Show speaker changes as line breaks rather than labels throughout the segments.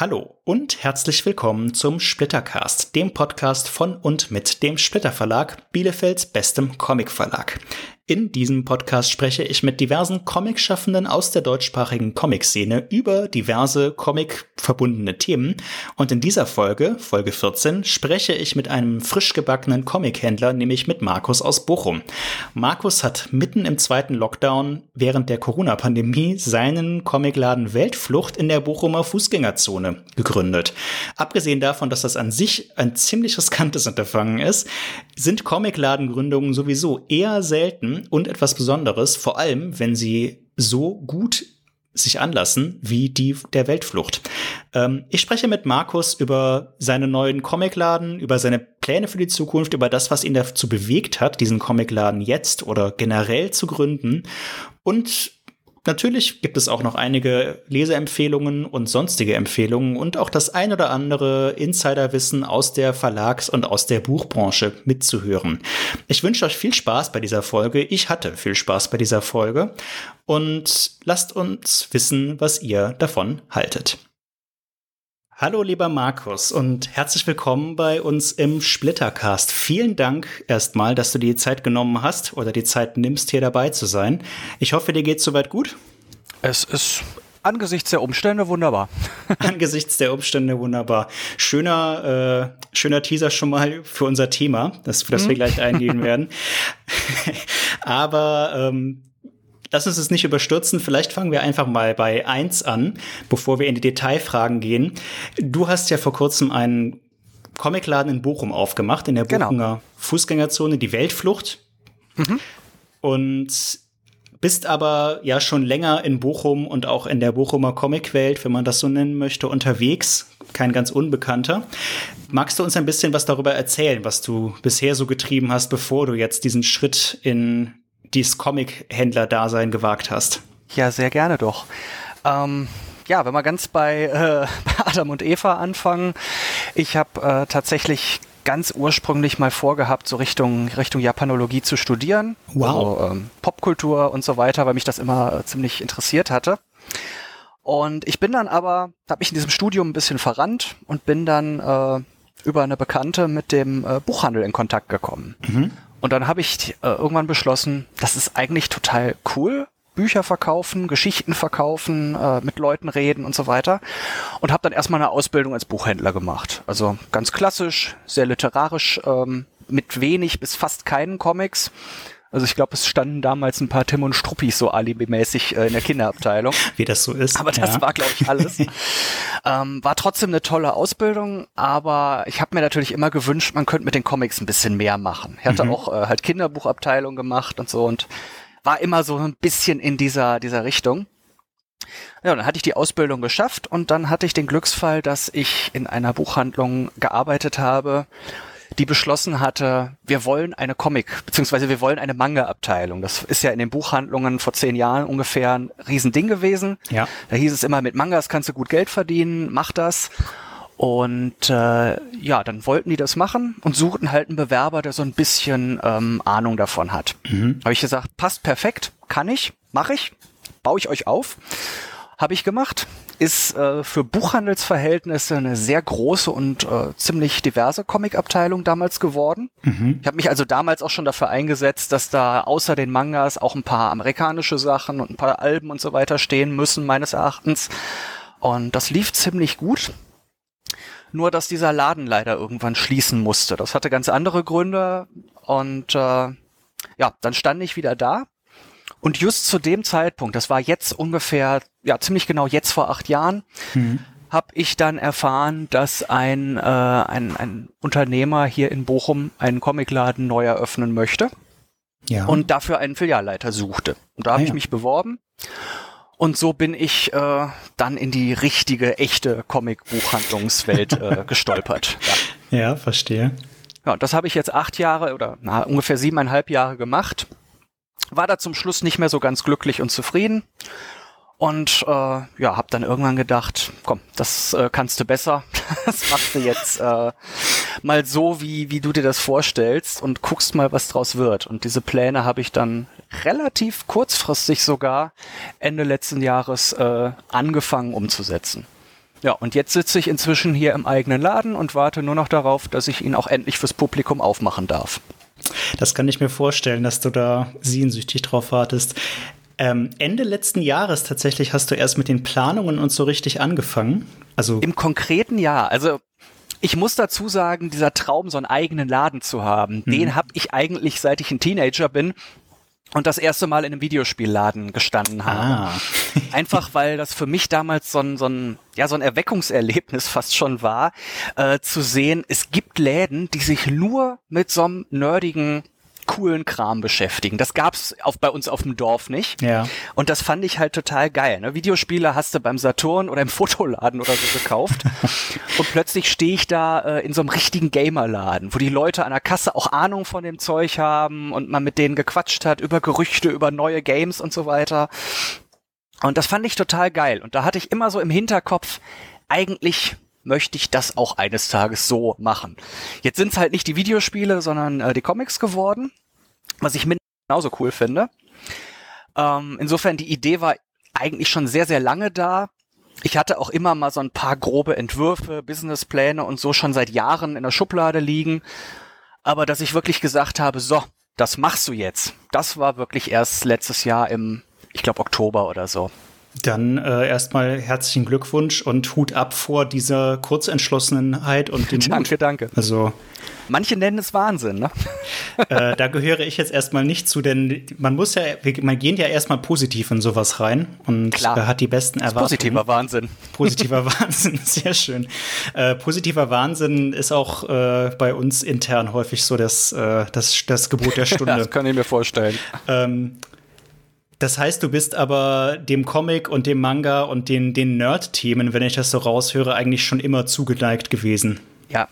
Hallo und herzlich willkommen zum Splittercast, dem Podcast von und mit dem Splitter Verlag, Bielefelds bestem Comic Verlag. In diesem Podcast spreche ich mit diversen Comicschaffenden aus der deutschsprachigen Comic-Szene über diverse Comic-verbundene Themen. Und in dieser Folge, Folge 14, spreche ich mit einem frisch gebackenen Comic-Händler, nämlich mit Markus aus Bochum. Markus hat mitten im zweiten Lockdown während der Corona-Pandemie seinen Comicladen Weltflucht in der Bochumer Fußgängerzone gegründet. Abgesehen davon, dass das an sich ein ziemlich riskantes Unterfangen ist, sind Comicladengründungen sowieso eher selten und etwas Besonderes, vor allem wenn sie so gut sich anlassen wie die der Weltflucht. Ähm, ich spreche mit Markus über seinen neuen Comicladen, über seine Pläne für die Zukunft, über das, was ihn dazu bewegt hat, diesen Comicladen jetzt oder generell zu gründen und Natürlich gibt es auch noch einige Leseempfehlungen und sonstige Empfehlungen und auch das ein oder andere Insiderwissen aus der Verlags- und aus der Buchbranche mitzuhören. Ich wünsche euch viel Spaß bei dieser Folge. Ich hatte viel Spaß bei dieser Folge und lasst uns wissen, was ihr davon haltet. Hallo lieber Markus und herzlich willkommen bei uns im Splittercast. Vielen Dank erstmal, dass du dir die Zeit genommen hast oder die Zeit nimmst, hier dabei zu sein. Ich hoffe, dir geht's soweit gut.
Es ist angesichts der Umstände wunderbar.
angesichts der Umstände wunderbar. Schöner, äh, schöner Teaser schon mal für unser Thema, das, für das wir mhm. gleich eingehen werden. Aber ähm, Lass uns es nicht überstürzen. Vielleicht fangen wir einfach mal bei eins an, bevor wir in die Detailfragen gehen. Du hast ja vor kurzem einen Comicladen in Bochum aufgemacht, in der genau. Bochumer genau. Fußgängerzone, die Weltflucht. Mhm. Und bist aber ja schon länger in Bochum und auch in der Bochumer Comicwelt, wenn man das so nennen möchte, unterwegs. Kein ganz Unbekannter. Magst du uns ein bisschen was darüber erzählen, was du bisher so getrieben hast, bevor du jetzt diesen Schritt in dieses Comic-Händler-Dasein gewagt hast.
Ja, sehr gerne doch. Ähm, ja, wenn wir ganz bei, äh, bei Adam und Eva anfangen. Ich habe äh, tatsächlich ganz ursprünglich mal vorgehabt, so Richtung, Richtung Japanologie zu studieren. Wow. Also, ähm, Popkultur und so weiter, weil mich das immer äh, ziemlich interessiert hatte. Und ich bin dann aber, habe mich in diesem Studium ein bisschen verrannt und bin dann äh, über eine Bekannte mit dem äh, Buchhandel in Kontakt gekommen. Mhm. Und dann habe ich äh, irgendwann beschlossen, das ist eigentlich total cool. Bücher verkaufen, Geschichten verkaufen, äh, mit Leuten reden und so weiter. Und habe dann erstmal eine Ausbildung als Buchhändler gemacht. Also ganz klassisch, sehr literarisch, ähm, mit wenig bis fast keinen Comics. Also ich glaube, es standen damals ein paar Tim und Struppis so alibimäßig äh, in der Kinderabteilung.
Wie das so ist.
Aber das ja. war, glaube ich, alles. ähm, war trotzdem eine tolle Ausbildung, aber ich habe mir natürlich immer gewünscht, man könnte mit den Comics ein bisschen mehr machen. Ich hatte mhm. auch äh, halt Kinderbuchabteilung gemacht und so und war immer so ein bisschen in dieser, dieser Richtung. Ja, dann hatte ich die Ausbildung geschafft und dann hatte ich den Glücksfall, dass ich in einer Buchhandlung gearbeitet habe die beschlossen hatte, wir wollen eine Comic, beziehungsweise wir wollen eine Manga-Abteilung. Das ist ja in den Buchhandlungen vor zehn Jahren ungefähr ein Riesending gewesen. Ja. Da hieß es immer, mit Mangas kannst du gut Geld verdienen, mach das. Und äh, ja, dann wollten die das machen und suchten halt einen Bewerber, der so ein bisschen ähm, Ahnung davon hat. Mhm. Habe ich gesagt, passt perfekt, kann ich, mache ich, baue ich euch auf. Habe ich gemacht ist äh, für Buchhandelsverhältnisse eine sehr große und äh, ziemlich diverse Comicabteilung damals geworden. Mhm. Ich habe mich also damals auch schon dafür eingesetzt, dass da außer den Mangas auch ein paar amerikanische Sachen und ein paar Alben und so weiter stehen müssen, meines Erachtens. Und das lief ziemlich gut. Nur, dass dieser Laden leider irgendwann schließen musste. Das hatte ganz andere Gründe. Und äh, ja, dann stand ich wieder da und just zu dem Zeitpunkt, das war jetzt ungefähr, ja ziemlich genau jetzt vor acht Jahren, mhm. habe ich dann erfahren, dass ein, äh, ein, ein Unternehmer hier in Bochum einen Comicladen neu eröffnen möchte ja. und dafür einen Filialleiter suchte. Und da habe ah, ich mich beworben. Und so bin ich äh, dann in die richtige, echte Comic-Buchhandlungswelt äh, gestolpert.
Ja. ja, verstehe.
Ja, das habe ich jetzt acht Jahre oder na, ungefähr siebeneinhalb Jahre gemacht war da zum Schluss nicht mehr so ganz glücklich und zufrieden. Und äh, ja, hab dann irgendwann gedacht, komm, das äh, kannst du besser. das machst du jetzt äh, mal so, wie, wie du dir das vorstellst und guckst mal, was draus wird. Und diese Pläne habe ich dann relativ kurzfristig sogar Ende letzten Jahres äh, angefangen umzusetzen. Ja, und jetzt sitze ich inzwischen hier im eigenen Laden und warte nur noch darauf, dass ich ihn auch endlich fürs Publikum aufmachen darf.
Das kann ich mir vorstellen, dass du da sehnsüchtig drauf wartest. Ähm, Ende letzten Jahres tatsächlich hast du erst mit den Planungen und so richtig angefangen.
Also im konkreten Jahr. Also ich muss dazu sagen, dieser Traum, so einen eigenen Laden zu haben, mhm. den habe ich eigentlich seit ich ein Teenager bin und das erste Mal in einem Videospielladen gestanden habe. Ah. Einfach weil das für mich damals so ein, so ein, ja, so ein Erweckungserlebnis fast schon war, äh, zu sehen, es gibt Läden, die sich nur mit so einem nerdigen coolen Kram beschäftigen. Das gab's auf, bei uns auf dem Dorf nicht.
Ja.
Und das fand ich halt total geil. Ne? Videospiele hast du beim Saturn oder im Fotoladen oder so gekauft. und plötzlich stehe ich da äh, in so einem richtigen Gamerladen, wo die Leute an der Kasse auch Ahnung von dem Zeug haben und man mit denen gequatscht hat über Gerüchte, über neue Games und so weiter. Und das fand ich total geil. Und da hatte ich immer so im Hinterkopf, eigentlich möchte ich das auch eines Tages so machen. Jetzt sind es halt nicht die Videospiele, sondern äh, die Comics geworden, was ich mindestens genauso cool finde. Ähm, insofern, die Idee war eigentlich schon sehr, sehr lange da. Ich hatte auch immer mal so ein paar grobe Entwürfe, Businesspläne und so schon seit Jahren in der Schublade liegen. Aber dass ich wirklich gesagt habe, so, das machst du jetzt, das war wirklich erst letztes Jahr im, ich glaube, Oktober oder so.
Dann äh, erstmal herzlichen Glückwunsch und Hut ab vor dieser Kurzentschlossenheit und dem
Danke,
Mut.
danke.
Also
Manche nennen es Wahnsinn, ne?
äh, da gehöre ich jetzt erstmal nicht zu, denn man muss ja, man gehen ja erstmal positiv in sowas rein und Klar. hat die besten Erwartungen.
Positiver Wahnsinn.
Positiver Wahnsinn, sehr schön. Äh, positiver Wahnsinn ist auch äh, bei uns intern häufig so das, äh, das, das Gebot der Stunde.
das kann ich mir vorstellen.
Ähm, das heißt, du bist aber dem Comic und dem Manga und den, den Nerd-Themen, wenn ich das so raushöre, eigentlich schon immer zugeneigt gewesen.
Ja,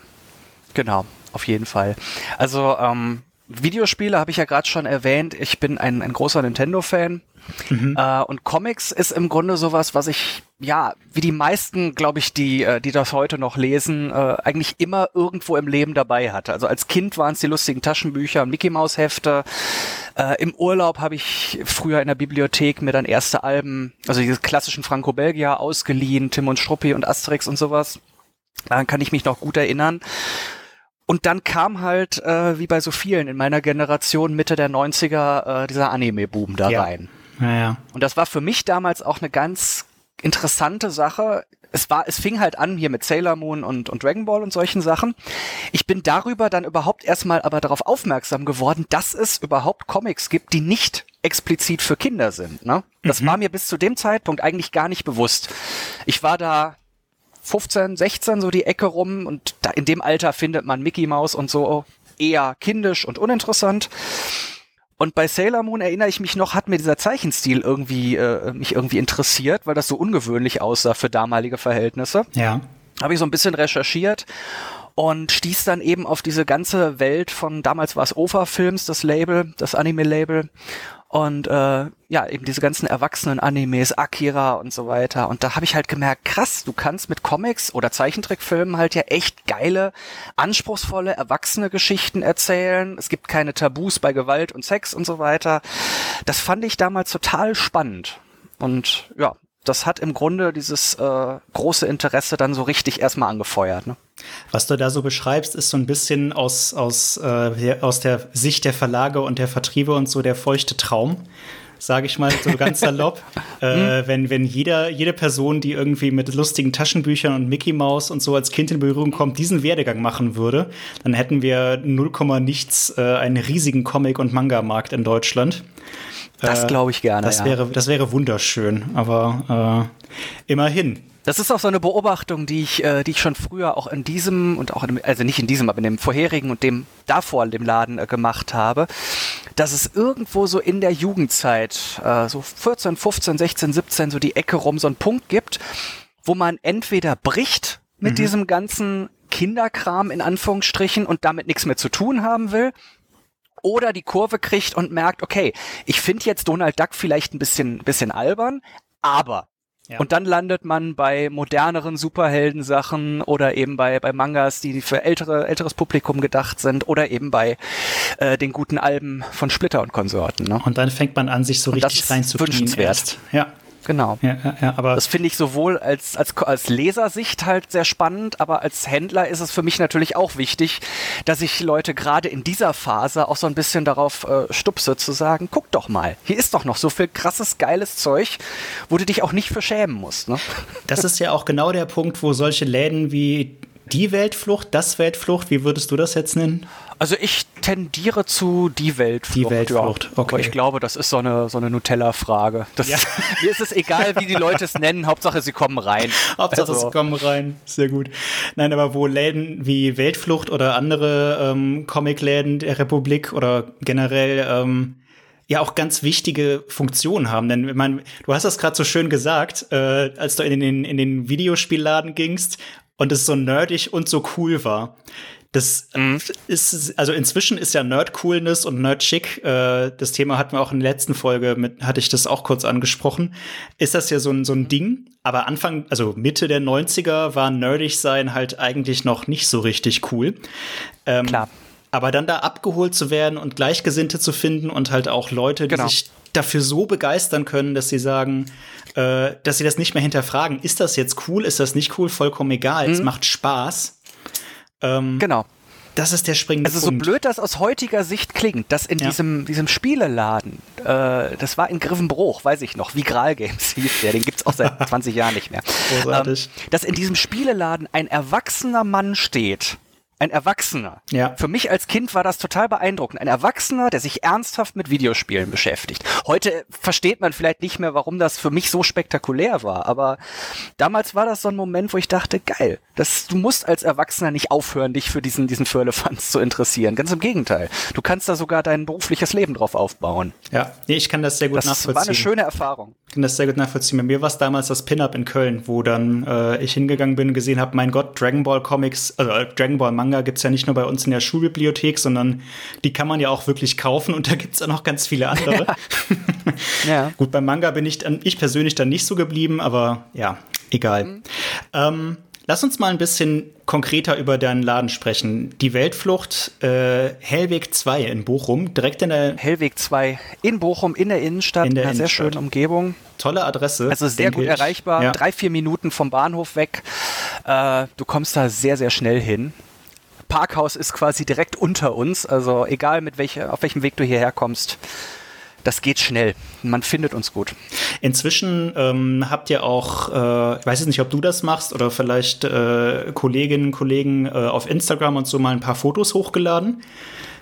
genau, auf jeden Fall. Also, ähm, Videospiele habe ich ja gerade schon erwähnt. Ich bin ein, ein großer Nintendo-Fan. Mhm. Äh, und Comics ist im Grunde sowas, was ich, ja, wie die meisten, glaube ich, die, äh, die das heute noch lesen, äh, eigentlich immer irgendwo im Leben dabei hatte. Also als Kind waren es die lustigen Taschenbücher, Mickey Maus Hefte. Äh, Im Urlaub habe ich früher in der Bibliothek mir dann erste Alben, also diese klassischen Franco-Belgier ausgeliehen, Tim und Struppi und Asterix und sowas. Daran kann ich mich noch gut erinnern. Und dann kam halt, äh, wie bei so vielen in meiner Generation, Mitte der 90er, äh, dieser Anime-Boom da ja. rein.
Ja, ja.
Und das war für mich damals auch eine ganz interessante Sache. Es war, es fing halt an hier mit Sailor Moon und, und Dragon Ball und solchen Sachen. Ich bin darüber dann überhaupt erstmal aber darauf aufmerksam geworden, dass es überhaupt Comics gibt, die nicht explizit für Kinder sind. Ne? Das mhm. war mir bis zu dem Zeitpunkt eigentlich gar nicht bewusst. Ich war da 15, 16 so die Ecke rum und da in dem Alter findet man Mickey Mouse und so eher kindisch und uninteressant. Und bei Sailor Moon erinnere ich mich noch, hat mir dieser Zeichenstil irgendwie äh, mich irgendwie interessiert, weil das so ungewöhnlich aussah für damalige Verhältnisse.
Ja.
Habe ich so ein bisschen recherchiert und stieß dann eben auf diese ganze Welt von damals war es OFA Films, das Label, das Anime Label und äh, ja, eben diese ganzen erwachsenen Animes, Akira und so weiter. Und da habe ich halt gemerkt, krass, du kannst mit Comics oder Zeichentrickfilmen halt ja echt geile, anspruchsvolle, erwachsene Geschichten erzählen. Es gibt keine Tabus bei Gewalt und Sex und so weiter. Das fand ich damals total spannend. Und ja, das hat im Grunde dieses äh, große Interesse dann so richtig erstmal angefeuert. Ne?
Was du da so beschreibst, ist so ein bisschen aus, aus, äh, aus der Sicht der Verlage und der Vertriebe und so der feuchte Traum sage ich mal so ganz salopp. äh, wenn, wenn jeder, jede Person, die irgendwie mit lustigen Taschenbüchern und Mickey Mouse und so als Kind in Berührung kommt, diesen Werdegang machen würde, dann hätten wir 0, nichts äh, einen riesigen Comic- und Manga-Markt in Deutschland.
Das äh, glaube ich gerne.
Das,
ja.
wäre, das wäre wunderschön, aber äh, immerhin.
Das ist auch so eine Beobachtung, die ich, äh, die ich schon früher auch in diesem und auch in dem, also nicht in diesem, aber in dem vorherigen und dem davor dem Laden äh, gemacht habe, dass es irgendwo so in der Jugendzeit, äh, so 14, 15, 16, 17, so die Ecke rum so einen Punkt gibt, wo man entweder bricht mit mhm. diesem ganzen Kinderkram in Anführungsstrichen und damit nichts mehr zu tun haben will, oder die Kurve kriegt und merkt, okay, ich finde jetzt Donald Duck vielleicht ein bisschen, bisschen albern, aber ja. Und dann landet man bei moderneren Superheldensachen oder eben bei, bei Mangas, die für ältere, älteres Publikum gedacht sind oder eben bei äh, den guten Alben von Splitter und Konsorten. Ne?
Und dann fängt man an, sich so und richtig reinzufühlen.
Wünschenswert.
Ja.
Genau.
Ja, ja, aber
das finde ich sowohl als, als, als Lesersicht halt sehr spannend, aber als Händler ist es für mich natürlich auch wichtig, dass ich Leute gerade in dieser Phase auch so ein bisschen darauf äh, stupse, zu sagen, guck doch mal, hier ist doch noch so viel krasses, geiles Zeug, wo du dich auch nicht für schämen musst. Ne?
Das ist ja auch genau der Punkt, wo solche Läden wie die Weltflucht, das Weltflucht, wie würdest du das jetzt nennen?
Also ich tendiere zu die Weltflucht.
Die Weltflucht,
ja. okay. Aber ich glaube, das ist so eine, so eine Nutella-Frage. Ja. Mir ist es egal, wie die Leute es nennen, Hauptsache sie kommen rein.
Hauptsache also. sie kommen rein, sehr gut. Nein, aber wo Läden wie Weltflucht oder andere ähm, Comicläden der Republik oder generell ähm, ja auch ganz wichtige Funktionen haben. Denn ich meine, du hast das gerade so schön gesagt, äh, als du in den, in den Videospielladen gingst und es so nerdig und so cool war. Das mhm. ist, also inzwischen ist ja Nerd-Coolness und Nerd-Chic, äh, das Thema hatten wir auch in der letzten Folge, mit, hatte ich das auch kurz angesprochen, ist das ja so ein, so ein Ding. Aber Anfang, also Mitte der 90er war nerdig sein halt eigentlich noch nicht so richtig cool.
Ähm, Klar.
Aber dann da abgeholt zu werden und Gleichgesinnte zu finden und halt auch Leute, die genau. sich dafür so begeistern können, dass sie sagen, äh, dass sie das nicht mehr hinterfragen. Ist das jetzt cool? Ist das nicht cool? Vollkommen egal. Mhm. Es macht Spaß.
Ähm, genau.
Das ist der springende
also Punkt. Also so blöd das aus heutiger Sicht klingt, dass in ja. diesem, diesem Spieleladen, äh, das war in Griffenbruch, weiß ich noch, wie Gral Games hieß der, den gibt's auch seit 20 Jahren nicht mehr.
Großartig.
Ähm, dass in diesem Spieleladen ein erwachsener Mann steht ein Erwachsener.
Ja.
Für mich als Kind war das total beeindruckend. Ein Erwachsener, der sich ernsthaft mit Videospielen beschäftigt. Heute versteht man vielleicht nicht mehr, warum das für mich so spektakulär war, aber damals war das so ein Moment, wo ich dachte, geil, das, du musst als Erwachsener nicht aufhören, dich für diesen, diesen Firlefanz zu interessieren. Ganz im Gegenteil. Du kannst da sogar dein berufliches Leben drauf aufbauen.
Ja, nee, ich kann das sehr gut das nachvollziehen. Das
war eine schöne Erfahrung.
Ich kann das sehr gut nachvollziehen. Bei mir war es damals das Pin-Up in Köln, wo dann äh, ich hingegangen bin und gesehen habe, mein Gott, Dragon Ball Comics, also äh, Dragon Ball Manga Manga gibt es ja nicht nur bei uns in der Schulbibliothek, sondern die kann man ja auch wirklich kaufen und da gibt es auch noch ganz viele andere. Ja. ja. Gut, beim Manga bin ich, ich persönlich dann nicht so geblieben, aber ja, egal. Mhm. Ähm, Lass uns mal ein bisschen konkreter über deinen Laden sprechen. Die Weltflucht äh, Hellweg 2 in Bochum, direkt in der
Hellweg 2 in Bochum, in der Innenstadt, in, der in einer Innenstadt. sehr schönen Umgebung.
Tolle Adresse.
Also sehr gut ich. erreichbar, ja. drei, vier Minuten vom Bahnhof weg. Äh, du kommst da sehr, sehr schnell hin. Parkhaus ist quasi direkt unter uns. Also egal mit welche, auf welchem Weg du hierher kommst, das geht schnell. Man findet uns gut.
Inzwischen ähm, habt ihr auch, äh, ich weiß jetzt nicht, ob du das machst oder vielleicht äh, Kolleginnen und Kollegen äh, auf Instagram und so mal ein paar Fotos hochgeladen.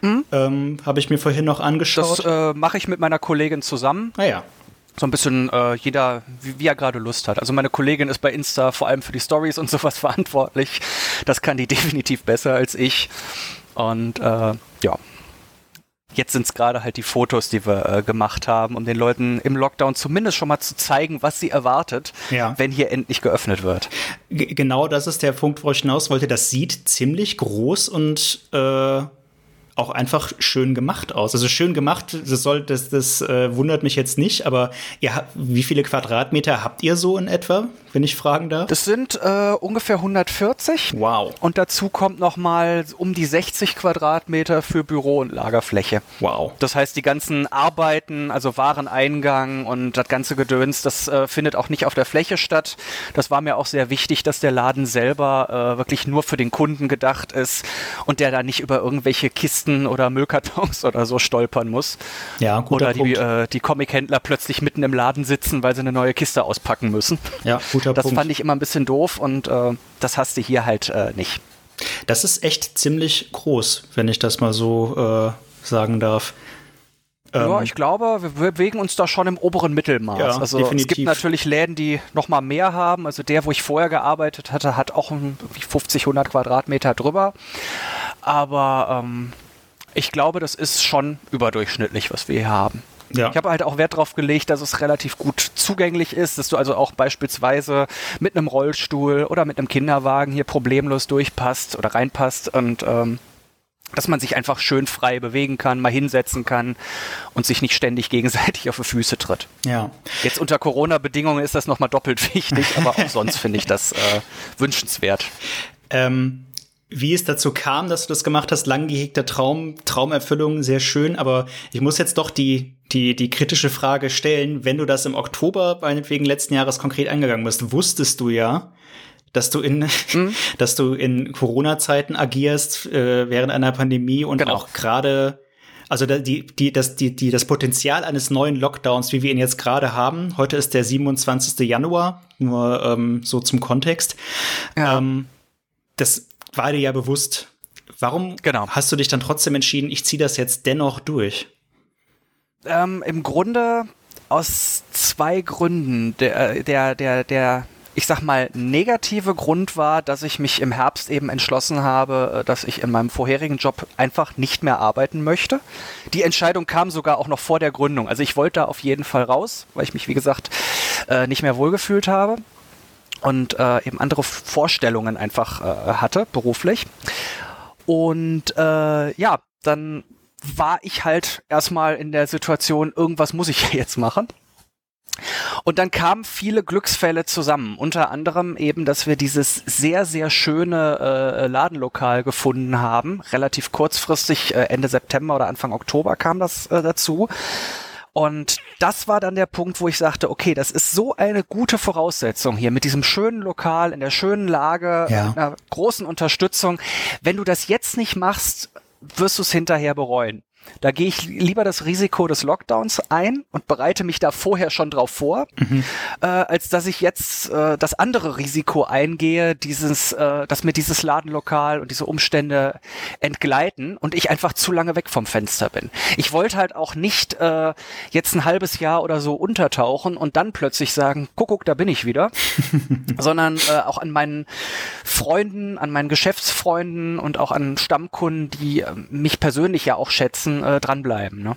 Mhm. Ähm, Habe ich mir vorhin noch angeschaut.
Das äh, mache ich mit meiner Kollegin zusammen.
Ah ja
so ein bisschen äh, jeder, wie, wie er gerade Lust hat. Also meine Kollegin ist bei Insta vor allem für die Stories und sowas verantwortlich. Das kann die definitiv besser als ich. Und äh, ja, jetzt sind es gerade halt die Fotos, die wir äh, gemacht haben, um den Leuten im Lockdown zumindest schon mal zu zeigen, was sie erwartet,
ja.
wenn hier endlich geöffnet wird.
G genau das ist der Punkt, wo ich hinaus wollte. Das sieht ziemlich groß und äh auch einfach schön gemacht aus. Also schön gemacht, das soll, das, das äh, wundert mich jetzt nicht, aber ihr, wie viele Quadratmeter habt ihr so in etwa, wenn ich fragen darf?
Das sind äh, ungefähr 140.
Wow.
Und dazu kommt noch mal um die 60 Quadratmeter für Büro und Lagerfläche.
Wow.
Das heißt, die ganzen Arbeiten, also Wareneingang und das ganze Gedöns, das äh, findet auch nicht auf der Fläche statt. Das war mir auch sehr wichtig, dass der Laden selber äh, wirklich nur für den Kunden gedacht ist und der da nicht über irgendwelche Kisten Kisten oder Müllkartons oder so stolpern muss.
Ja, guter
Oder die, äh, die Comic-Händler plötzlich mitten im Laden sitzen, weil sie eine neue Kiste auspacken müssen.
Ja, guter
das
Punkt.
Das fand ich immer ein bisschen doof und äh, das hast du hier halt äh, nicht.
Das ist echt ziemlich groß, wenn ich das mal so äh, sagen darf.
Ja, ähm, ich glaube, wir bewegen uns da schon im oberen Mittelmaß. Ja, also definitiv. es gibt natürlich Läden, die noch mal mehr haben. Also der, wo ich vorher gearbeitet hatte, hat auch 50, 100 Quadratmeter drüber. Aber ähm, ich glaube, das ist schon überdurchschnittlich, was wir hier haben. Ja. Ich habe halt auch Wert darauf gelegt, dass es relativ gut zugänglich ist, dass du also auch beispielsweise mit einem Rollstuhl oder mit einem Kinderwagen hier problemlos durchpasst oder reinpasst und ähm, dass man sich einfach schön frei bewegen kann, mal hinsetzen kann und sich nicht ständig gegenseitig auf die Füße tritt.
Ja.
Jetzt unter Corona-Bedingungen ist das nochmal doppelt wichtig, aber auch sonst finde ich das äh, wünschenswert.
Ähm, wie es dazu kam, dass du das gemacht hast, lang gehegter Traum, Traumerfüllung, sehr schön, aber ich muss jetzt doch die, die, die kritische Frage stellen, wenn du das im Oktober meinetwegen letzten Jahres konkret angegangen bist, wusstest du ja, dass du in, mhm. dass du in Corona-Zeiten agierst äh, während einer Pandemie und genau. auch gerade also die, die, das, die, die, das Potenzial eines neuen Lockdowns, wie wir ihn jetzt gerade haben, heute ist der 27. Januar, nur ähm, so zum Kontext, ja. ähm, das war dir ja bewusst. Warum genau. hast du dich dann trotzdem entschieden, ich ziehe das jetzt dennoch durch?
Ähm, Im Grunde aus zwei Gründen. Der, der, der, der ich sag mal, negative Grund war, dass ich mich im Herbst eben entschlossen habe, äh, dass ich in meinem vorherigen Job einfach nicht mehr arbeiten möchte. Die Entscheidung kam sogar auch noch vor der Gründung. Also ich wollte da auf jeden Fall raus, weil ich mich, wie gesagt, äh, nicht mehr wohlgefühlt habe und äh, eben andere Vorstellungen einfach hatte, beruflich. Und ja, dann war ich halt erstmal in der Situation, irgendwas muss ich jetzt machen. Und dann kamen viele Glücksfälle zusammen. Unter anderem eben, dass wir dieses sehr, sehr schöne äh, Ladenlokal gefunden haben. Relativ kurzfristig, äh, Ende September oder Anfang Oktober kam das äh, dazu. Und das war dann der Punkt, wo ich sagte, okay, das ist so eine gute Voraussetzung hier mit diesem schönen Lokal, in der schönen Lage, ja. einer großen Unterstützung. Wenn du das jetzt nicht machst, wirst du es hinterher bereuen. Da gehe ich lieber das Risiko des Lockdowns ein und bereite mich da vorher schon drauf vor, mhm. äh, als dass ich jetzt äh, das andere Risiko eingehe, dieses, äh, dass mir dieses Ladenlokal und diese Umstände entgleiten und ich einfach zu lange weg vom Fenster bin. Ich wollte halt auch nicht äh, jetzt ein halbes Jahr oder so untertauchen und dann plötzlich sagen, guck, guck, da bin ich wieder, sondern äh, auch an meinen Freunden, an meinen Geschäftsfreunden und auch an Stammkunden, die äh, mich persönlich ja auch schätzen, äh, dranbleiben. Ne?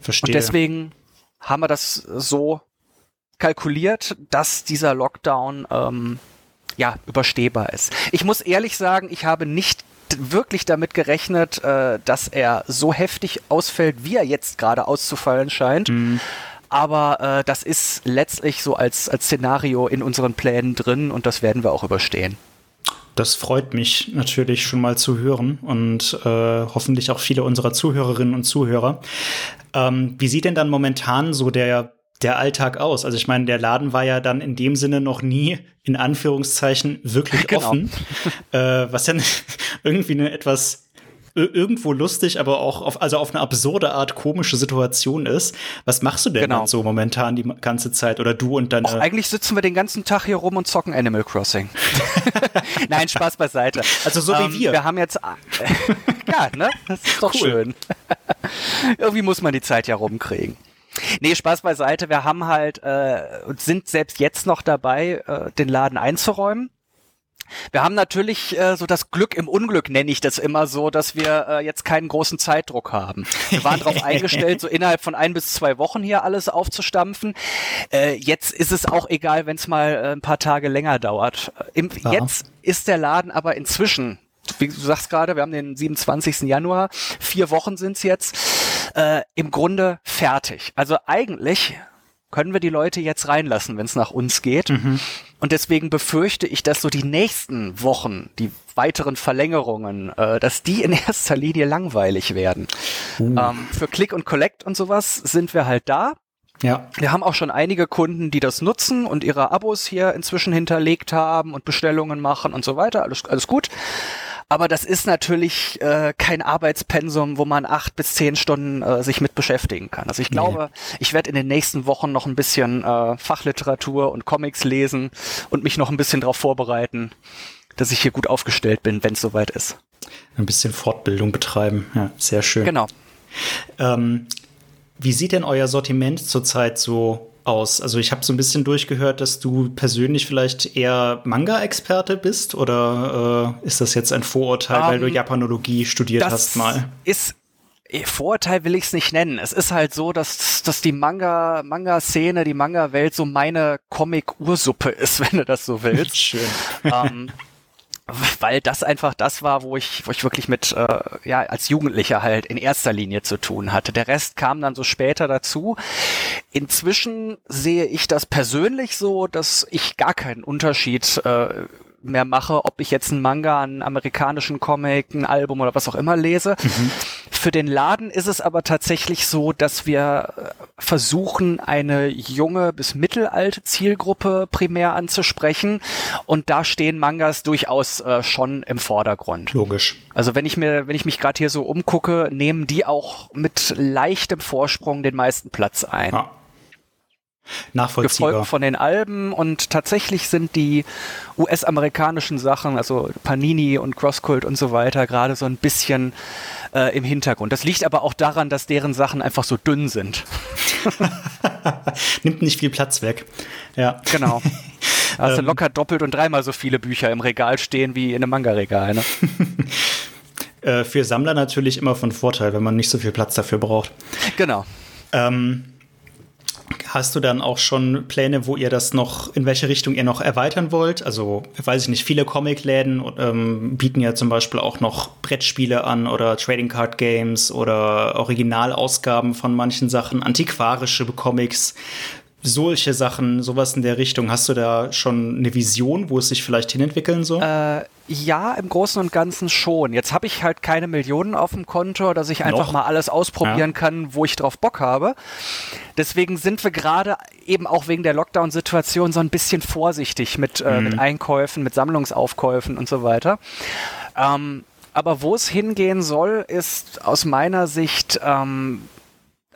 Verstehe. Und deswegen haben wir das so kalkuliert, dass dieser Lockdown ähm, ja überstehbar ist. Ich muss ehrlich sagen, ich habe nicht wirklich damit gerechnet, äh, dass er so heftig ausfällt, wie er jetzt gerade auszufallen scheint. Mhm. Aber äh, das ist letztlich so als, als Szenario in unseren Plänen drin und das werden wir auch überstehen.
Das freut mich natürlich schon mal zu hören und äh, hoffentlich auch viele unserer Zuhörerinnen und Zuhörer. Ähm, wie sieht denn dann momentan so der der Alltag aus? Also ich meine, der Laden war ja dann in dem Sinne noch nie in Anführungszeichen wirklich genau. offen, äh, was dann irgendwie eine etwas irgendwo lustig, aber auch auf, also auf eine absurde Art komische Situation ist. Was machst du denn genau. so momentan die ganze Zeit oder du und deine?
Och, eigentlich sitzen wir den ganzen Tag hier rum und zocken Animal Crossing. Nein, Spaß beiseite.
Also so ähm, wie wir.
Wir haben jetzt, ja, ne? Das ist doch cool. schön. Irgendwie muss man die Zeit ja rumkriegen. Nee, Spaß beiseite. Wir haben halt äh, und sind selbst jetzt noch dabei, äh, den Laden einzuräumen. Wir haben natürlich äh, so das Glück im Unglück, nenne ich das immer so, dass wir äh, jetzt keinen großen Zeitdruck haben. Wir waren darauf eingestellt, so innerhalb von ein bis zwei Wochen hier alles aufzustampfen. Äh, jetzt ist es auch egal, wenn es mal äh, ein paar Tage länger dauert. Im, ja. Jetzt ist der Laden aber inzwischen, wie du sagst gerade, wir haben den 27. Januar, vier Wochen sind's jetzt, äh, im Grunde fertig. Also eigentlich können wir die Leute jetzt reinlassen, wenn es nach uns geht. Mhm. Und deswegen befürchte ich, dass so die nächsten Wochen, die weiteren Verlängerungen, äh, dass die in erster Linie langweilig werden. Uh. Ähm, für Click und Collect und sowas sind wir halt da. Ja. Wir haben auch schon einige Kunden, die das nutzen und ihre Abos hier inzwischen hinterlegt haben und Bestellungen machen und so weiter. Alles, alles gut. Aber das ist natürlich äh, kein Arbeitspensum, wo man acht bis zehn Stunden äh, sich mit beschäftigen kann. Also ich glaube, nee. ich werde in den nächsten Wochen noch ein bisschen äh, Fachliteratur und Comics lesen und mich noch ein bisschen darauf vorbereiten, dass ich hier gut aufgestellt bin, wenn es soweit ist.
Ein bisschen Fortbildung betreiben, ja, sehr schön.
Genau.
Ähm, wie sieht denn euer Sortiment zurzeit so aus? Also ich habe so ein bisschen durchgehört, dass du persönlich vielleicht eher Manga-Experte bist oder äh, ist das jetzt ein Vorurteil, um, weil du ähm, Japanologie studiert hast mal?
Ist äh, Vorurteil will ich es nicht nennen. Es ist halt so, dass, dass die Manga, Manga-Szene, die Manga-Welt so meine Comic-Ursuppe ist, wenn du das so willst.
Schön. Ähm,
weil das einfach das war, wo ich, wo ich wirklich mit, äh, ja, als Jugendlicher halt in erster Linie zu tun hatte. Der Rest kam dann so später dazu. Inzwischen sehe ich das persönlich so, dass ich gar keinen Unterschied äh, mehr mache, ob ich jetzt einen Manga, einen amerikanischen Comic, ein Album oder was auch immer lese. Mhm Für den Laden ist es aber tatsächlich so, dass wir äh, versuchen, eine junge bis mittelalte Zielgruppe primär anzusprechen. Und da stehen Mangas durchaus äh, schon im Vordergrund.
Logisch.
Also wenn ich mir, wenn ich mich gerade hier so umgucke, nehmen die auch mit leichtem Vorsprung den meisten Platz ein. Ja.
Nachvollziehbar.
Gefolgt von den Alben und tatsächlich sind die US-amerikanischen Sachen, also Panini und Crosscult und so weiter, gerade so ein bisschen äh, im Hintergrund. Das liegt aber auch daran, dass deren Sachen einfach so dünn sind.
Nimmt nicht viel Platz weg. Ja.
Genau. Da hast du ähm. locker doppelt und dreimal so viele Bücher im Regal stehen wie in einem Manga-Regal. Ne?
Äh, für Sammler natürlich immer von Vorteil, wenn man nicht so viel Platz dafür braucht.
Genau.
Ähm, Hast du dann auch schon Pläne, wo ihr das noch, in welche Richtung ihr noch erweitern wollt? Also, weiß ich nicht, viele Comicläden ähm, bieten ja zum Beispiel auch noch Brettspiele an oder Trading Card Games oder Originalausgaben von manchen Sachen, antiquarische Comics solche Sachen, sowas in der Richtung. Hast du da schon eine Vision, wo es sich vielleicht hinentwickeln soll?
Äh, ja, im Großen und Ganzen schon. Jetzt habe ich halt keine Millionen auf dem Konto, dass ich einfach Noch? mal alles ausprobieren ja. kann, wo ich drauf Bock habe. Deswegen sind wir gerade eben auch wegen der Lockdown-Situation so ein bisschen vorsichtig mit, äh, mhm. mit Einkäufen, mit Sammlungsaufkäufen und so weiter. Ähm, aber wo es hingehen soll, ist aus meiner Sicht ähm,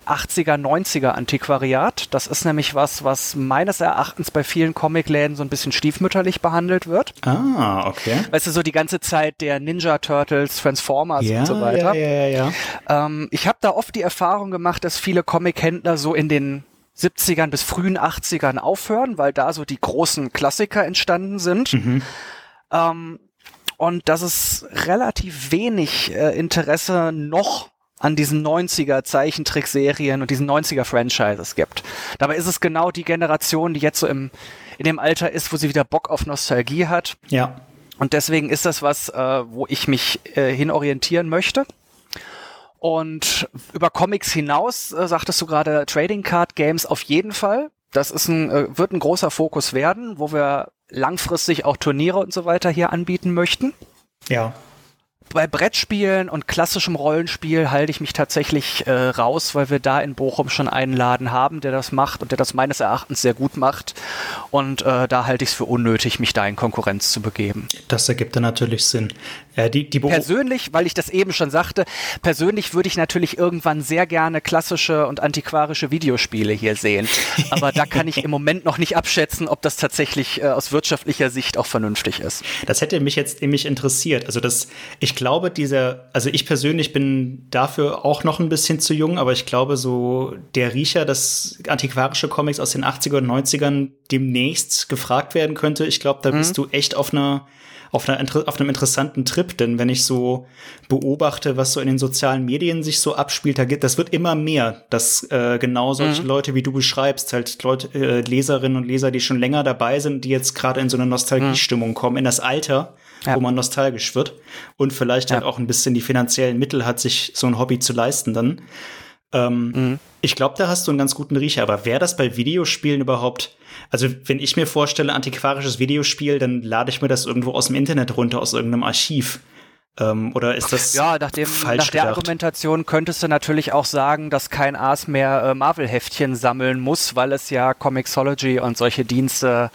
80er, 90er Antiquariat. Das ist nämlich was, was meines Erachtens bei vielen Comicläden so ein bisschen stiefmütterlich behandelt wird.
Ah, okay.
Weißt du, so die ganze Zeit der Ninja Turtles, Transformers ja, und so weiter.
Ja, ja, ja,
ja. Ähm, ich habe da oft die Erfahrung gemacht, dass viele Comichändler so in den 70ern bis frühen 80ern aufhören, weil da so die großen Klassiker entstanden sind. Mhm. Ähm, und dass es relativ wenig äh, Interesse noch an diesen 90er Zeichentrickserien und diesen 90er Franchises gibt. Dabei ist es genau die Generation, die jetzt so im, in dem Alter ist, wo sie wieder Bock auf Nostalgie hat.
Ja.
Und deswegen ist das was, äh, wo ich mich äh, hinorientieren möchte. Und über Comics hinaus, äh, sagtest du gerade, Trading Card Games auf jeden Fall. Das ist ein, äh, wird ein großer Fokus werden, wo wir langfristig auch Turniere und so weiter hier anbieten möchten.
Ja
bei Brettspielen und klassischem Rollenspiel halte ich mich tatsächlich äh, raus, weil wir da in Bochum schon einen Laden haben, der das macht und der das meines Erachtens sehr gut macht. Und äh, da halte ich es für unnötig, mich da in Konkurrenz zu begeben.
Das ergibt dann natürlich Sinn. Äh, die, die
persönlich, weil ich das eben schon sagte, persönlich würde ich natürlich irgendwann sehr gerne klassische und antiquarische Videospiele hier sehen. Aber da kann ich im Moment noch nicht abschätzen, ob das tatsächlich äh, aus wirtschaftlicher Sicht auch vernünftig ist.
Das hätte mich jetzt nämlich interessiert. Also das, ich glaube, dieser, also ich persönlich bin dafür auch noch ein bisschen zu jung, aber ich glaube, so der Riecher, dass antiquarische Comics aus den 80er und 90ern demnächst gefragt werden könnte, ich glaube, da mhm. bist du echt auf einer auf, einer, auf einem interessanten Trip, denn wenn ich so beobachte, was so in den sozialen Medien sich so abspielt, da gibt, das wird immer mehr, dass äh, genau solche mhm. Leute, wie du beschreibst, halt Leute, äh, Leserinnen und Leser, die schon länger dabei sind, die jetzt gerade in so eine Nostalgiestimmung mhm. kommen, in das Alter, ja. wo man nostalgisch wird und vielleicht ja. halt auch ein bisschen die finanziellen Mittel hat, sich so ein Hobby zu leisten dann. Ähm, mhm. Ich glaube, da hast du einen ganz guten Riecher, aber wäre das bei Videospielen überhaupt also, wenn ich mir vorstelle, antiquarisches Videospiel, dann lade ich mir das irgendwo aus dem Internet runter, aus irgendeinem Archiv. Ähm, oder ist das
ja, nach, dem, falsch nach der Argumentation könntest du natürlich auch sagen, dass kein Aas mehr äh, Marvel-Heftchen sammeln muss, weil es ja Comixology und solche Dienste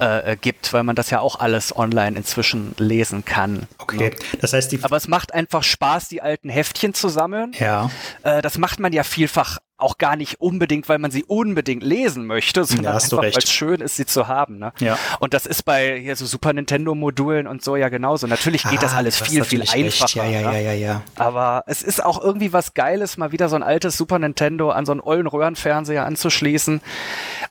äh, äh, gibt, weil man das ja auch alles online inzwischen lesen kann.
Okay, ne? das heißt, die
aber es macht einfach Spaß, die alten Heftchen zu sammeln.
Ja.
Äh, das macht man ja vielfach auch gar nicht unbedingt, weil man sie unbedingt lesen möchte, sondern ja, einfach, weil es schön ist, sie zu haben. Ne?
Ja.
Und das ist bei hier so Super Nintendo-Modulen und so ja genauso. Natürlich geht ah, das alles das viel, viel einfacher.
Ja, ja, ja, ja, ja.
Aber es ist auch irgendwie was Geiles, mal wieder so ein altes Super Nintendo an so einen ollen Röhrenfernseher anzuschließen.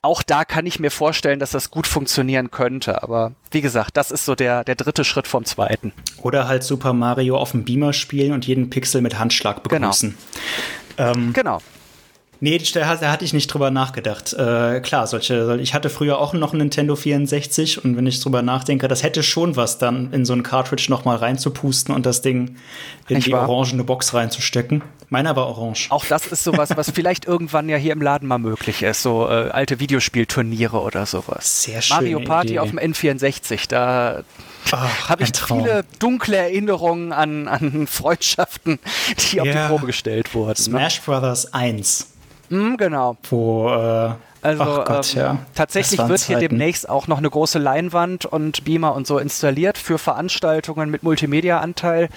Auch da kann ich mir vorstellen, dass das gut funktionieren könnte. Aber wie gesagt, das ist so der, der dritte Schritt vom zweiten.
Oder halt Super Mario auf dem Beamer spielen und jeden Pixel mit Handschlag
genau. begrüßen. Genau. Ähm, genau.
Nee, da, da hatte ich nicht drüber nachgedacht. Äh, klar, solche, ich hatte früher auch noch ein Nintendo 64 und wenn ich drüber nachdenke, das hätte schon was dann in so ein Cartridge noch mal reinzupusten und das Ding in Echt die wahr? orangene Box reinzustecken. Meiner war orange.
Auch das ist sowas, was vielleicht irgendwann ja hier im Laden mal möglich ist, so äh, alte Videospielturniere oder sowas.
Sehr schön.
Mario Party Idee. auf dem N64, da habe ich viele dunkle Erinnerungen an, an Freundschaften, die ja. auf die Probe gestellt wurden. Ne?
Smash ne? Brothers 1.
Mm, genau.
Wo äh,
also Gott, ähm, ja. tatsächlich wird hier Zeiten. demnächst auch noch eine große Leinwand und Beamer und so installiert für Veranstaltungen mit Multimedia-Anteil.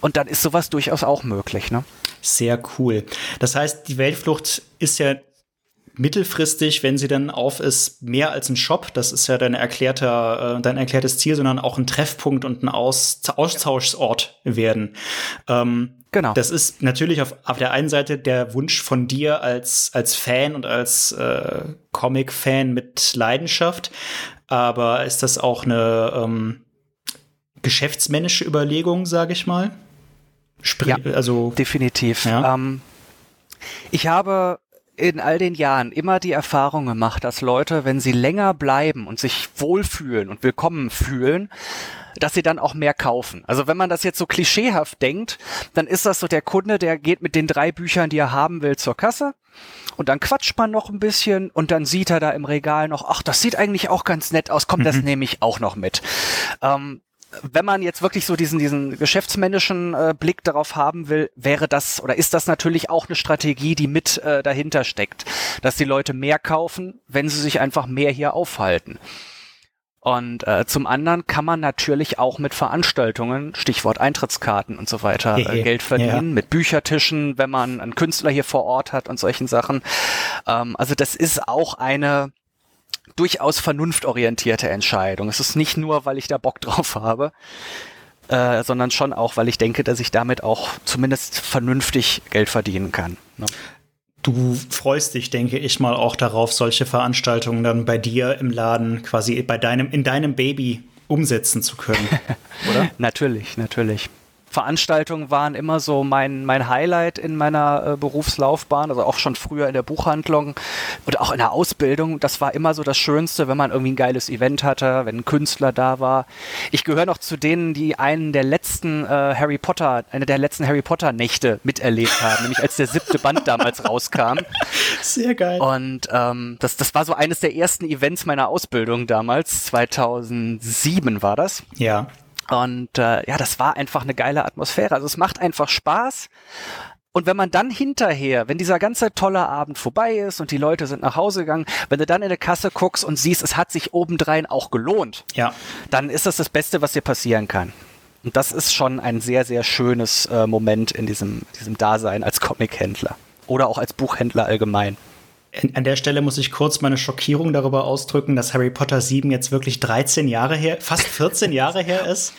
Und dann ist sowas durchaus auch möglich. Ne?
Sehr cool. Das heißt, die Weltflucht ist ja mittelfristig, wenn sie dann auf ist, mehr als ein Shop, das ist ja dein erklärter, äh, dein erklärtes Ziel, sondern auch ein Treffpunkt und ein Aus Austauschsort werden. Ähm, genau. Das ist natürlich auf, auf der einen Seite der Wunsch von dir als, als Fan und als äh, Comic-Fan mit Leidenschaft, aber ist das auch eine ähm, geschäftsmännische Überlegung, sage ich mal?
Spr ja, also definitiv. Ja? Ähm, ich habe in all den Jahren immer die Erfahrung gemacht, dass Leute, wenn sie länger bleiben und sich wohlfühlen und willkommen fühlen, dass sie dann auch mehr kaufen. Also wenn man das jetzt so klischeehaft denkt, dann ist das so der Kunde, der geht mit den drei Büchern, die er haben will, zur Kasse und dann quatscht man noch ein bisschen und dann sieht er da im Regal noch, ach, das sieht eigentlich auch ganz nett aus, komm, das mhm. nehme ich auch noch mit. Ähm, wenn man jetzt wirklich so diesen, diesen geschäftsmännischen äh, Blick darauf haben will, wäre das oder ist das natürlich auch eine Strategie, die mit äh, dahinter steckt, dass die Leute mehr kaufen, wenn sie sich einfach mehr hier aufhalten. Und äh, zum anderen kann man natürlich auch mit Veranstaltungen, Stichwort Eintrittskarten und so weiter, äh, Geld verdienen, ja. mit Büchertischen, wenn man einen Künstler hier vor Ort hat und solchen Sachen. Ähm, also das ist auch eine durchaus vernunftorientierte Entscheidung. Es ist nicht nur, weil ich da Bock drauf habe, äh, sondern schon auch, weil ich denke, dass ich damit auch zumindest vernünftig Geld verdienen kann. Ne?
Du freust dich, denke ich mal, auch darauf, solche Veranstaltungen dann bei dir im Laden quasi bei deinem, in deinem Baby umsetzen zu können,
oder? natürlich, natürlich. Veranstaltungen waren immer so mein, mein Highlight in meiner äh, Berufslaufbahn, also auch schon früher in der Buchhandlung oder auch in der Ausbildung. Das war immer so das Schönste, wenn man irgendwie ein geiles Event hatte, wenn ein Künstler da war. Ich gehöre noch zu denen, die einen der letzten äh, Harry Potter, eine der letzten Harry Potter Nächte miterlebt haben, nämlich als der siebte Band damals rauskam.
Sehr geil.
Und ähm, das, das war so eines der ersten Events meiner Ausbildung damals, 2007 war das.
Ja.
Und äh, ja, das war einfach eine geile Atmosphäre. Also es macht einfach Spaß. Und wenn man dann hinterher, wenn dieser ganze tolle Abend vorbei ist und die Leute sind nach Hause gegangen, wenn du dann in der Kasse guckst und siehst, es hat sich obendrein auch gelohnt,
ja.
dann ist das das Beste, was dir passieren kann. Und das ist schon ein sehr, sehr schönes äh, Moment in diesem, diesem Dasein als Comic-Händler oder auch als Buchhändler allgemein.
An der Stelle muss ich kurz meine Schockierung darüber ausdrücken, dass Harry Potter 7 jetzt wirklich 13 Jahre her, fast 14 Jahre her ist.